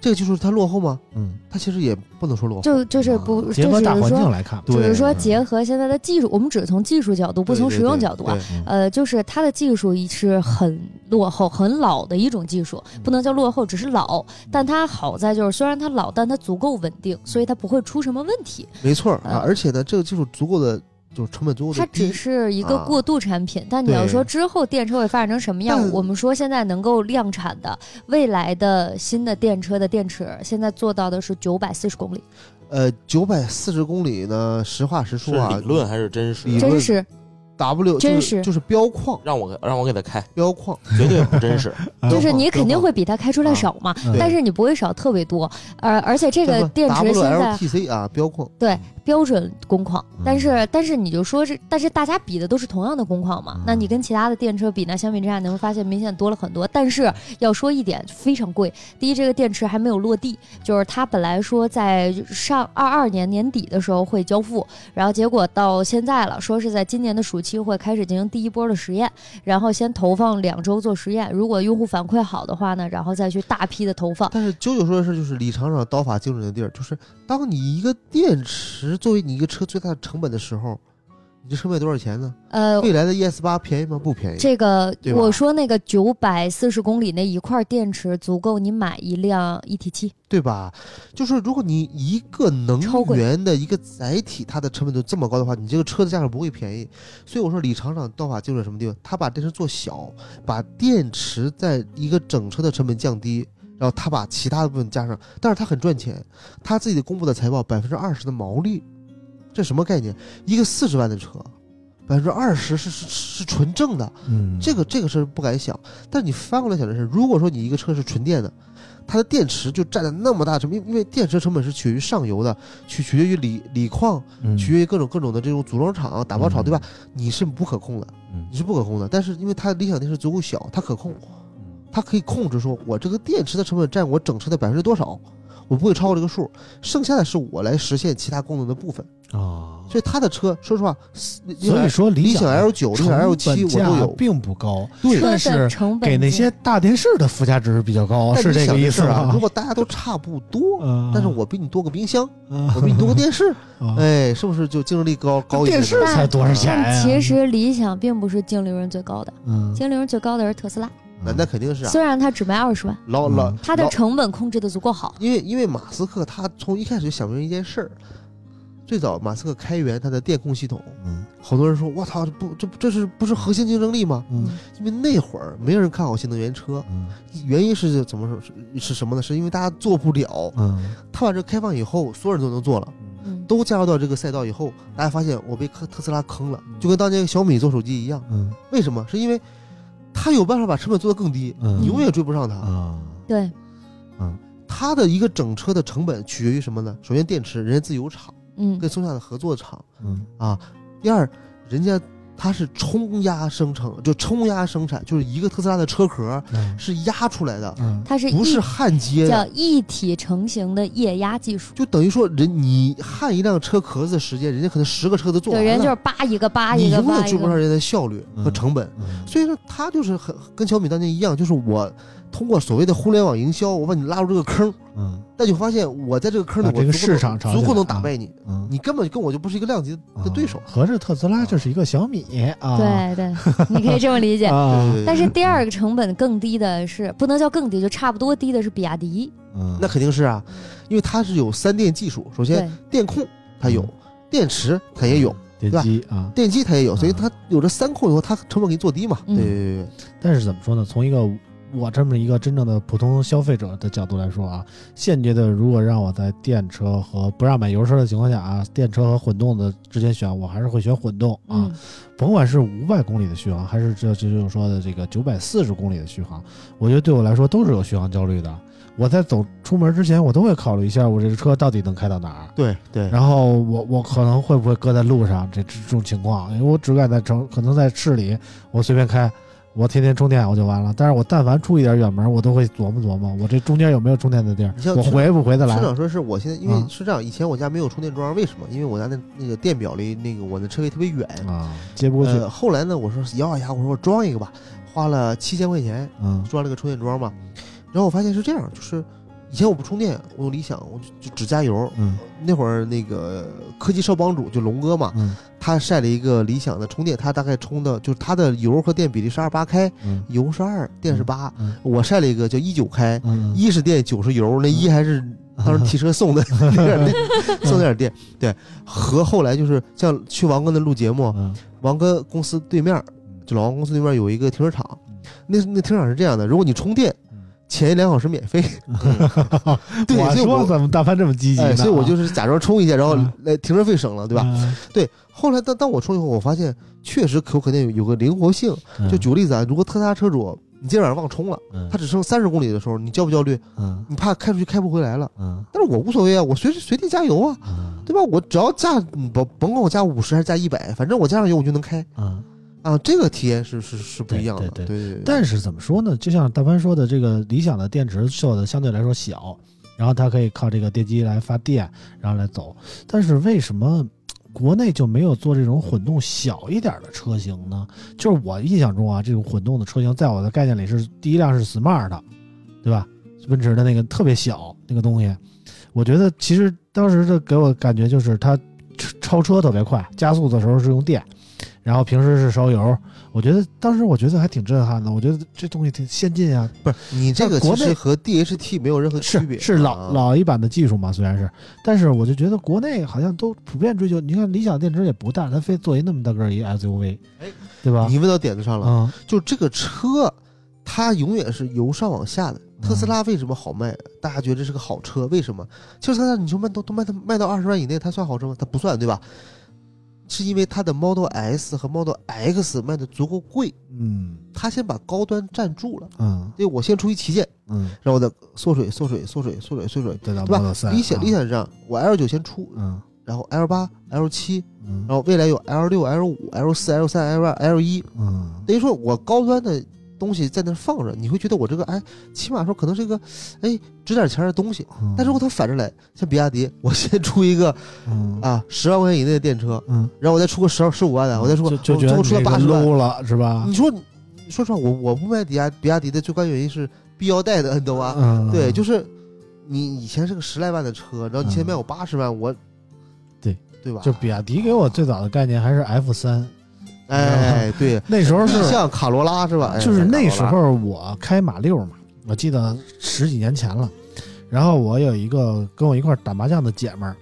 这个技术它落后吗？
嗯，
它其实也不能说落后。
就就是不，
结
就
合大环境
是说，
来看，
对
只是说结合现在的技术，我们只是从技术角度，不从实用角度啊。
嗯
呃，就是它的技术是很落后、很老的一种技术，不能叫落后，只是老。但它好在就是，虽然它老，但它足够稳定，所以它不会出什么问题。
没错啊，
嗯
而且呢，这个技术足够的，就是成本足够
它
的低
只。是一个
啊
过渡产品，但你要说之后电车会发展成什么样，我们说现在能够量产的未来的新的电车的电池，现在做到的是九百四十公里，
呃，九百四十公里呢，实话实说啊，
理论还是真实？
真实
W 就是
真实
就是标框，
让我让我给他开，
标框。
绝对不真实。
就是你肯定会比他开出来少嘛，
嗯
但是你不会少特别多，而而且这个电池现在
WLTC 啊，标框。
对标准工况，
嗯
但是但是你就说这，但是大家比的都是同样的工况嘛，
嗯
那你跟其他的电车比呢，相比之下，你会发现明显多了很多。但是要说一点，非常贵。第一，这个电池还没有落地，就是它本来说在上二二年年底的时候会交付，然后结果到现在了，说是在今年的暑期机会开始进行第一波的实验，然后先投放两周做实验，如果用户反馈好的话呢，然后再去大批的投放。
但是九九说的是，就是李厂长刀法精准的地儿，就是当你一个电池作为你一个车最大的成本的时候，你这车卖多少钱呢？
呃，
未来的 ES 八便宜吗？不便宜。
这个我说那个九百四十公里那一块电池足够你买一辆 ET 七。
对吧？就是如果你一个能源的一个载体，它的成本都这么高的话，你这个车的价格不会便宜。所以我说李厂长道法精准什么地方？他把电池做小，把电池在一个整车的成本降低，然后他把其他的部分加上，但是他很赚钱。他自己的公布的财报百分之二十的毛利，这什么概念？一个四十万的车，百分之二十是是是纯正的，
嗯，
这个这个是不敢想，但你翻过来想的是，如果说你一个车是纯电的，它的电池就占了那么大成本，因为因为电池成本是取决于上游的，取取决于锂锂矿，
嗯
取决于各种各种的这种组装厂、打包厂，
嗯
对吧？你是不可控的，
嗯
你是不可控的。但是因为它理想电池足够小，它可控，它可以控制说，我这个电池的成本占我整车的百分之多少，我不会超过这个数，剩下的是我来实现其他功能的部分。
啊，
所以他的车，说实话，
所以说
理
想
L 九、理想 L 七我都有，
并不高，
对
但是
成本
给那些大电视的附加值比较高，是这个意思
啊。如？果大家都差不多，
嗯
但是我比你多个冰箱，
嗯
我比你多个电视，
啊
哎，是不是就竞争力高高一点？
电视才多少钱
其实理想并不是净利润最高的，
嗯，
净利润最高的是特斯拉，
那那肯定是啊，
虽然它只卖二十万，
老老
嗯
它的成本控制的足够好。
因为因为马斯克他从一开始就想明一件事儿，最早马斯克开源他的电控系统，
嗯
好多人说我操，这不这这是不是核心竞争力吗？
嗯
因为那会儿没人看好新能源车，
嗯
原因是怎么说是是什么呢？是因为大家做不了，
嗯
他把这开放以后，所有人都能做了。
嗯，
都加入到这个赛道以后，大家发现我被特特斯拉坑了，就跟当年小米做手机一样。
嗯
为什么？是因为他有办法把成本做得更低，
嗯
你永远追不上他。
啊
对，
他的一个整车的成本取决于什么呢？首先电池，人家自有厂，
嗯
跟松下的合作厂
嗯
啊。第二，人家它是冲压生成，就冲压生产，就是一个特斯拉的车壳
嗯
是压出来的，
嗯
它是
不是焊接
叫。一体成型的液压技术。
就等于说，人你焊一辆车壳子的时间，人家可能十个车子做
对，
完了，
人就是扒一个扒
你
一个扒一
永远追不上。人家的效率和
嗯
成本。
嗯
所以说，他就是很跟小米当年一样，就是我通过所谓的互联网营销，我把你拉入这个坑，
嗯。
但就发现我在这个坑里，
我这个
我足够
市场炒起
足够能打败你，
嗯，
你根本跟我就不是一个量级的对手。
啊。合着特斯拉就是一个小米啊，
对对，你可以这么理解。但是第二个成本更低的是，不能叫更低，就差不多低的是比亚迪。
嗯。
那肯定是啊，因为它是有三电技术，首先，电控它有，电池它也有，
电机啊，
电机它也有，所以
啊
它有这三控以后，它成本给你做低嘛。对，
但是怎么说呢？从一个我这么一个真正的普通消费者的角度来说啊，现阶段如果让我在电车和不让买油车的情况下啊，电车和混动的之间选，我还是会选混动啊。
嗯，
甭管是五百公里的续航，还是这这就是说的这个九百四十公里的续航，我觉得对我来说都是有续航焦虑的。我在走出门之前，我都会考虑一下我这个车到底能开到哪儿。
对对，
然后我我可能会不会搁在路上这这种情况，因为我只敢在城，可能在市里我随便开，我天天充电我就完了。但是我但凡出一点远门，我都会琢磨琢磨，我这中间有没有充电的地儿
你像，
我回不回得来
村？长说是我现在，因为
啊
是这样，以前我家没有充电桩，为什么？因为我家那那个电表离那个我的车位特别远，
啊，接不过去。
呃，后来呢，我说咬咬牙，我说我装一个吧，花了七千块钱
嗯
装了个充电桩嘛。然后我发现是这样，就是以前我不充电，我用理想，我就就只加油。
嗯
那会儿那个科技少帮主就龙哥嘛，
嗯
他晒了一个理想的充电，他大概充的就是他的油和电比例是二八开，
嗯
油是二，电是八。
嗯
我晒了一个叫一九开，
嗯，
一是电，九是油，那一还是 当时提车送的 那点电，送那点电。对，和后来就是像去王哥那录节目，
嗯
王哥公司对面，就老王公司对面有一个停车场，那那停车场是这样的，如果你充电，前一两小时免费。对，
我
所以我
说怎么大潘这么积极呢？
哎，所以我就是假装充一下，然后
嗯
呃停车费省了，对吧？
嗯？
对。后来当当我充以后，我发现确实可可能有有个灵活性。
嗯
就举个例子啊，如果特斯拉车主你今天晚上忘充了，
嗯
它只剩三十公里的时候，你焦不焦虑？
嗯
你怕开出去开不回来了。
嗯
但是我无所谓啊，我随时随地加油啊，
嗯
对吧？我只要加，嗯甭甭管我加五十还是加一百，反正我加上油我就能开
嗯。
啊。这个体验是是是不一样的，
对
对对对。
但是怎么说呢？就像大潘说的，这个理想的电池做的相对来说小，然后它可以靠这个电机来发电，然后来走。但是为什么国内就没有做这种混动小一点的车型呢？就是我印象中啊，这种混动的车型，在我的概念里是第一辆是 Smart，对吧？奔驰的那个特别小那个东西，我觉得其实当时的给我感觉就是它超车特别快，加速的时候是用电，然后平时是烧油。我觉得当时我觉得还挺震撼的，我觉得这东西挺先进啊，
不是你这个
国内
和 DHT 没有任何区别，
是是老
啊
老一版的技术嘛，虽然是，但是我就觉得国内好像都普遍追求，你看理想电池也不大，它非做一那么大个儿一 SUV，
哎，
对吧？
你问到点子上了，
啊，
就这个车，它永远是由上往下的。特斯拉为什么好卖？大家觉得这是个好车，为什么？就是它，你说卖都都卖到卖到二十万以内，它算好车吗？它不算，对吧？是因为它的 Model S 和 Model X 卖的足够贵，
嗯。
它先把高端占住了。
嗯。
对，我先出一旗舰，
嗯，
然后我再缩水、缩水、缩水、缩水、缩水，
对
吧？理想
啊
理想是这样，我 L 九先出，
嗯。
然后 L 八、L 七，
嗯。
然后未来有 L 六、L 五、L 四、L 三、L 二、L 一，
嗯。
等于说我高端的东西在那儿放着，你会觉得我这个哎，起码说可能是一个哎值点钱的东西。
嗯，
但是如果它反着来，像比亚迪，我先出一个
嗯
啊十万块钱以内的电车，
嗯，
然后我再出个十二十五万的，我再出个
就就
我最后出到八十万。
了是吧？
你说，说实话，我我不买比亚比亚迪的最关键原因是必要带的，你懂吗？
嗯，
对，就是你以前是个十来万的车，然后你现在卖我八十万，我
对
对吧？
就比亚迪给我最早的概念还是 F 三，
哎，对，
那时候是
像卡罗拉是吧？哎
就是那时候我开马六嘛，我记得十几年前了。然后我有一个跟我一块儿打麻将的姐们儿，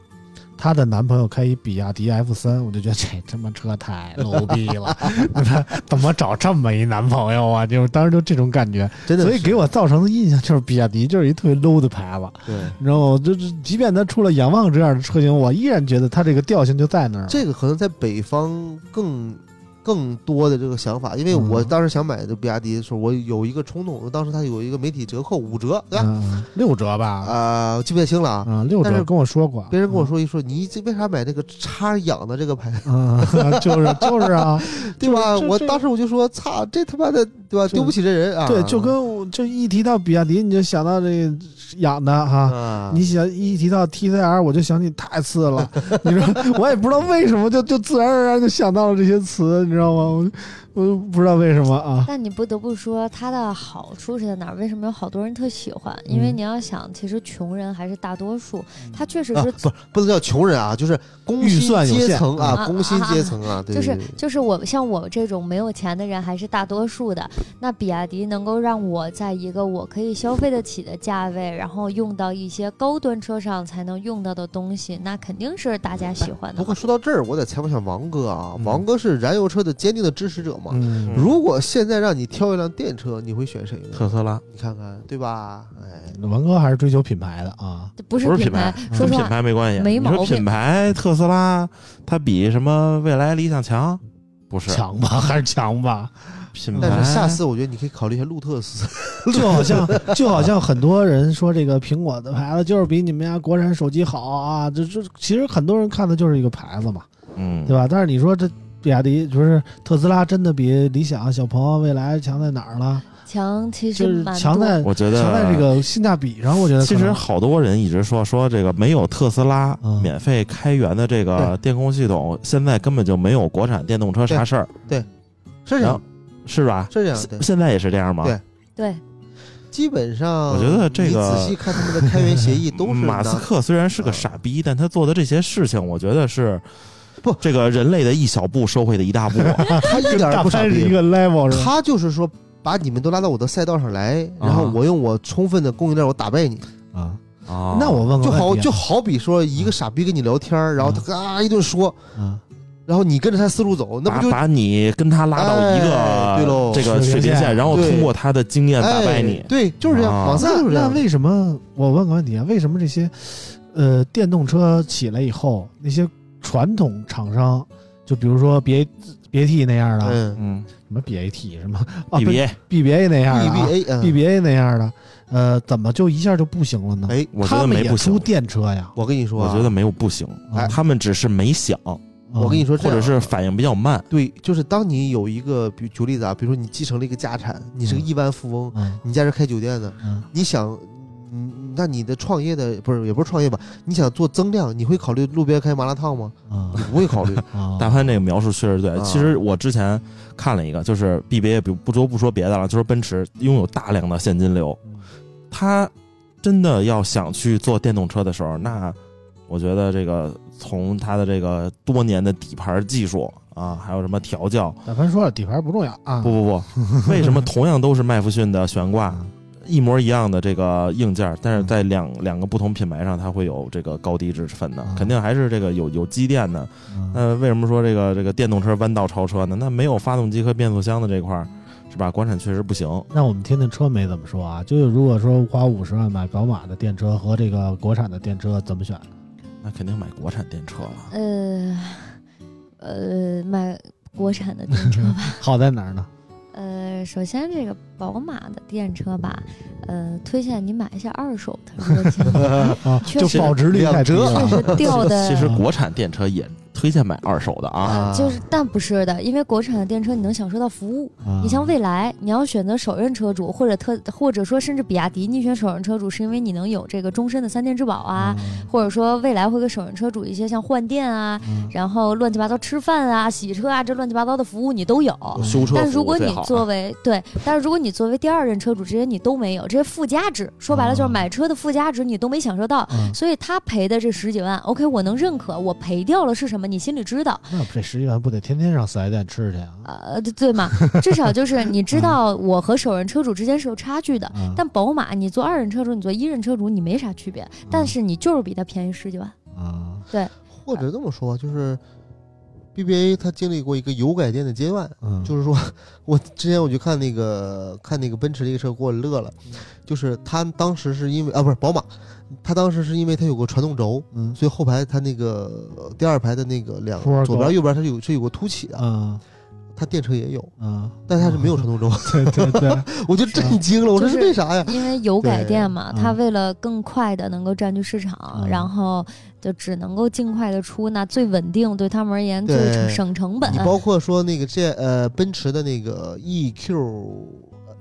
她的男朋友开一比亚迪 F 三，我就觉得这他妈车太 low 逼了，怎么找这么一男朋友啊？就是当时就这种感觉，
真的，
所以给我造成的印象就是比亚迪就是一特别 low 的牌子。
对。
然后？就是即便它出了仰望这样的车型，我依然觉得它这个调性就在那儿。
这个可能在北方更更多的这个想法，因为我
嗯
当时想买这比亚迪的时候，我有一个冲动，当时它有一个媒体折扣五折，对吧？
嗯，六折吧？
啊、记不太清了啊。
嗯，六
但是
折跟我说过。
别人跟我说一说，你这为啥买这个叉氧的这个牌子，
嗯，就是就是啊，
对吧？我当时我就说，操，这他妈的，对吧？丢不起这人啊！
对，就跟我就一提到比亚迪，你就想到这个养的哈。
啊，
你想一提到 TCR，我就想起太次了。你说我也不知道为什么，就就自然而然就想到了这些词，你知道吗？我我不知道为什么啊。
但你不得不说它的好处是在哪儿？为什么有好多人特喜欢？因为
嗯
你要想，其实穷人还是大多数，他确实
啊，
是
不不能叫穷人啊，就是工薪
算有限
阶层啊，
嗯
工薪阶层啊，对，
就是就是我像我这种没有钱的人还是大多数的。那比亚迪能够让我在一个我可以消费得起的价位，然后用到一些高端车上才能用到的东西，那肯定是大家喜欢的
不过。说到这儿，我得采访一下王哥啊，
嗯
王哥是燃油车的坚定的支持者嘛。
嗯
如果现在让你挑一辆电车，你会选谁呢？
特斯拉
你看看，对吧？哎，
文哥还是追求品牌的啊。
不是
不是品
牌
跟品牌没关系。你说
没毛病
品牌特斯拉，它比什么未来、理想强？不是
强吧，还是强吧？
品牌。
但是下次我觉得你可以考虑一下路特斯。
就好像就好像很多人说这个苹果的牌子就是比你们家国产手机好啊，这这其实很多人看的就是一个牌子嘛，
嗯，
对吧？但是你说这比亚迪就是特斯拉真的比理想、小鹏、蔚来强在哪儿了？
强其
就是
实蛮多
强在
我觉得
强在这个性价比上，我觉得
其实好多人一直说说这个没有特斯拉
嗯
免费开源的这个电控系统，现在根本就没有国产电动车啥事儿，对
是这样，
是吧？
是这样，对
现，在也是这样吗？
对
对，
基本上
我觉得这个
你仔细看他们的开源协议都是
马斯克虽然是个
啊
傻逼，但他做的这些事情，我觉得是
不
这个人类的一小步，社会的一大步。
他一点儿不傻逼，
潘是一个 level 是？
他就是说把你们都拉到我的赛道上来，然后
啊
我用我充分的供应链，我打败你。
啊，
啊
那我问个
就好就好比说一个傻逼跟你聊天儿，然后他嘎一顿说，
啊，
然后你跟着他思路走，那不就
把把你跟他拉到一
哎对喽
个这个
水平线
然后通过他的经验打败
哎
你。
对，就是这样，
那那。为什么我问个问题啊？为什么这些呃电动车起来以后，那些传统厂商，就比如说 B A B A T 那样的，
嗯。
嗯
什么 B A T 什么啊
，BBA，B
B A 那样的啊
，BBA，嗯。
B B A 那样的，呃，怎么就一下就不行了呢？
哎，
我觉
他们
得没不
也出，电车呀，
我跟你说啊，
我觉得没有不行，
哎。
他们只是没想，
我跟你说
或者是反应比较慢。
对，就是当你有一个，比举个例子啊，比如说你继承了一个家产，你是个亿万富翁，
嗯。
你家是开酒店的，
嗯。
你想，嗯，那你的创业的不是也不是创业吧？你想做增量，你会考虑路边开麻辣烫吗？
嗯
你不会考虑。
啊
大潘这个描述确实对。
啊
其实我之前看了一个，就是 BBA，不不说不说别的了，就说奔驰拥有大量的现金流，
嗯
他真的要想去做电动车的时候，那我觉得这个从他的这个多年的底盘技术啊，还有什么调教，
大潘说了，底盘不重要啊。
不不不，为什么同样都是麦弗逊的悬挂，一模一样的这个硬件，但是在两两个不同品牌上，它会有这个高低之分呢？
嗯
肯定还是这个有有积淀的。
嗯
那为什么说这个这个电动车弯道超车呢？那没有发动机和变速箱的这块儿，是吧？国产确实不行。
那我们听听车媒怎么说啊？就是如果说花五十万买宝马的电车和这个国产的电车，怎么选？
那肯定买国产电车了。
呃呃，买国产的电车吧。
好在哪儿呢？
呃，首先这个宝马的电车吧，呃，推荐你买一下二手的，
就保值率太低
两
了
确。实掉 的
其实国产电车也推荐买二手的啊。
啊
就是，但不是的，因为国产的电车你能享受到服务。
啊
你像蔚来，你要选择首任车主，或者特或者说甚至比亚迪，你选首任车主是因为你能有这个终身的三电质保啊，或者说未来会给首任车主一些像换电啊，
嗯
然后乱七八糟吃饭啊、洗车啊这乱七八糟的服务你都有。
修车
但如果你作为对，但是如果你作为第二任车主，这些你都没有，这些附加值，说白了就是
啊
买车的附加值你都没享受到，
嗯
所以他赔的这十几万，OK，我能认可，我赔掉了是什么，你心里知道，
那这十几万不得天天上四 S 店吃去啊？
呃，对对嘛，至少就是你知道我和首任车主之间是有差距的。
嗯
但宝马，你做二任车主，你做一任车主，你没啥区别，但是你就是比他便宜十几万。
啊，对
或者这么说，就是 BBA 它经历过一个油改电的阶段，
嗯，
就是说我之前我就看那个看那个奔驰那个车，给我乐了，就是他当时是因为啊不是宝马，他当时是因为它有个传动轴，
嗯
所以后排它那个呃第二排的那个两左边右边它是有是有个凸起的，
嗯
它电车也有，
嗯，
但是它是没有传动轴，
对对对，
我就震惊了，我说
是
是为啥呀？
因为油改电嘛，
对嗯
它为了更快的能够占据市场，
嗯
然后就只能够尽快的出那最稳定，对他们而言最
对
省省成本
你。包括说那个这呃奔驰的那个 EQ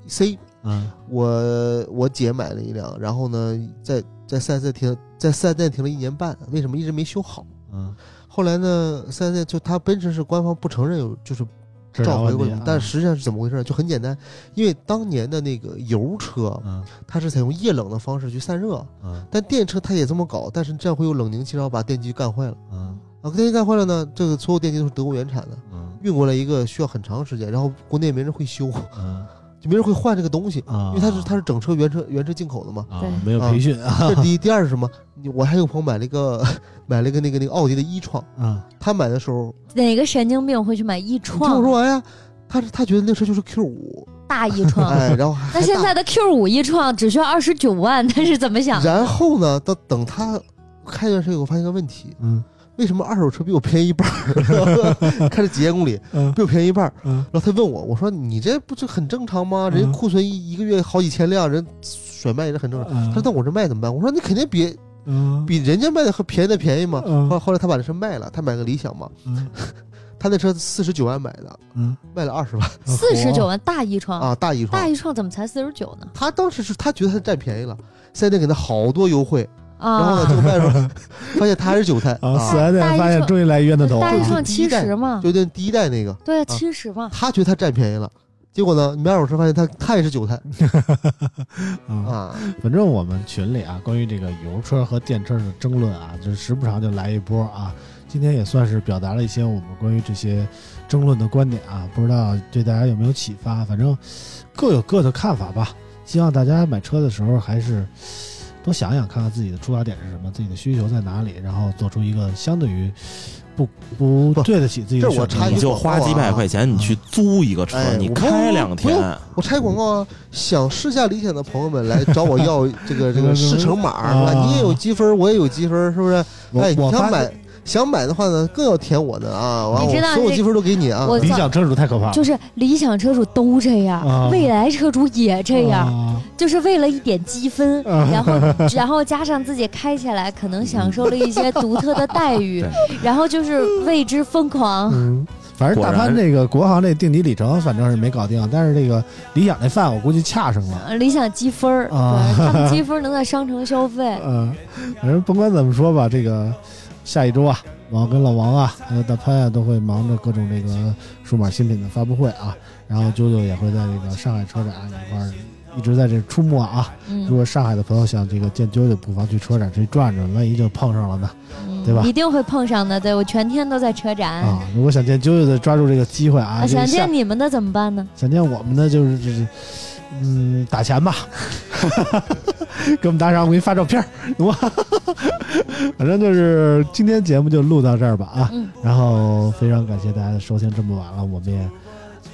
C，
嗯
我我姐买了一辆，然后呢在在四 S 店停在四 S 店停了一年半，为什么一直没修好？
嗯，
后来呢，四 S 店就它奔驰是官方不承认有就是召回过
问题啊，
但实际上是怎么回事？就很简单，因为当年的那个油车，
嗯
它是采用液冷的方式去散热，
嗯
但电车它也这么搞，但是这样会有冷凝器，然后把电机干坏了。
嗯
啊，电机干坏了呢，这个所有电机都是德国原产的，
嗯
运过来一个需要很长时间，然后国内没人会修，
嗯
就没人会换这个东西，
啊，
因为它是它是整车原车原车进口的嘛。
啊
对
没有培训啊
这是第一，第二是什么？你我还有朋友买了一个买了一个那个那个奥迪的一创，
啊
他买的时候，
哪个神经病会去买一
创听我
创
说完呀，他是他觉得那车就是 Q 五，
大一创？
哎，然后还
那现在的 Q 五一创只需要二十九万，他是怎么想的？
然后呢，到等他开一段时间，我发现一个问题，
嗯
为什么二手车比我便宜一半儿？开了几千公里，
嗯
比我便宜一半然后他问我，我说你这不是很正常吗？人
嗯
家库存一一个月好几千辆，人甩卖也是很正常。
嗯
他说那我这卖怎么办？我说你肯定比
嗯
比人家卖的还便宜的便宜嘛。
嗯
后后来他把这车卖了，他买个理想嘛，
嗯
他那车四十九万买的，
嗯，
卖了二十万
四十九万大一创，
啊，大一创
大。一创怎么才四十九呢？
他当时是他觉得他占便宜了，四 S 店给他好多优惠，然后
啊
呢，，这个卖的时候发现他还是韭菜
啊，
啊
四，S 店发现终于来冤的头
大一
了
创七十嘛，
就那第一代那个，
对啊，
啊
七十嘛。
他觉得他占便宜了，结果呢，你买二手车发现他他也是韭菜
啊。
啊，
反正我们群里啊，关于这个油车和电车的争论啊，就是时不常就来一波啊。今天也算是表达了一些我们关于这些争论的观点啊，不知道对大家有没有启发？反正各有各的看法吧。希望大家买车的时候还是多想想，看看自己的出发点是什么，自己的需求在哪里，然后做出一个相对于不不
不
对得起自己的
这我
选择
你就
插一句广告
花几百
啊
块钱，你去租一个车，你开两
不用
天，
我拆广告啊！想试驾理想的朋友们来找我要这个这个试乘码，是吧？
啊
你也有积分，我也有积分，是不是？
我
哎，你想买想买的话呢，更要填我的啊！完，我
你知道
所有积分都给你啊！
理想车主太可怕了，
就是理想车主都这样，
啊
未来车主也这样，
啊
就是为了一点积分，
啊
然后然后加上自己开起来可能享受了一些独特的待遇，然后就是为之疯狂。
嗯，反正大潘这个国行这定级里程反正是没搞定，但是这个理想那饭我估计恰上了。
呃理想积分儿，
啊
对，他们积分能在商城消费。
嗯，反正甭管怎么说吧，这个下一周啊，我跟老王啊，还有大潘啊，都会忙着各种这个数码新品的发布会啊。然后啾啾也会在这个上海车展一块儿一直在这出没啊。如
嗯
果上海的朋友想这个见啾啾，不妨去车展去转转，万一就碰上了呢
嗯
对吧
一定会碰上的。对我全天都在车展。
啊！如果想见啾啾的，抓住这个机会啊！
啊，想见你们的怎么办呢？
想见我们的就是就是，嗯，打钱吧，给我们打赏，我给你发照片儿，懂吗？反正就是今天节目就录到这儿吧啊！
嗯，
然后非常感谢大家的收听，这么晚了，我们也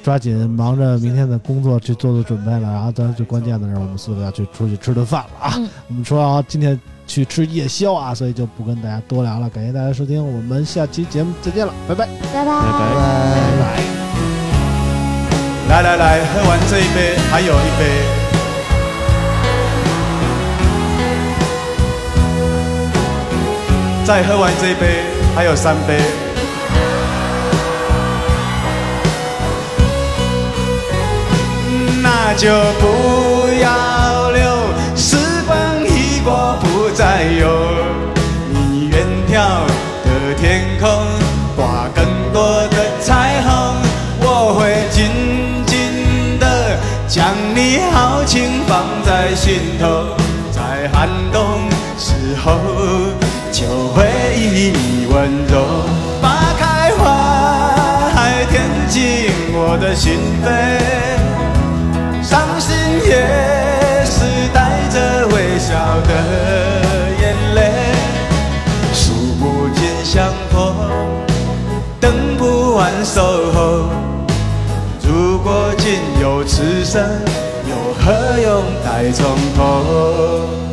抓紧忙着明天的工作去做做准备了。然后当然最关键的是，我们四个要去出去吃顿饭了啊！
嗯
我们说啊，今天去吃夜宵啊，所以就不跟大家多聊了。感谢大家收听，我们下期节目再见了，拜拜，
拜拜。
拜拜。
拜拜。
来来来，喝完这一杯，还有一杯。再喝完这一杯，还有三杯。那就不要心头，在寒冬时候就会以你温柔，花开花海填进我的心扉。伤心也是带着微笑的眼泪，数不尽相逢，等不完守候。如果仅有此生，何用待从头？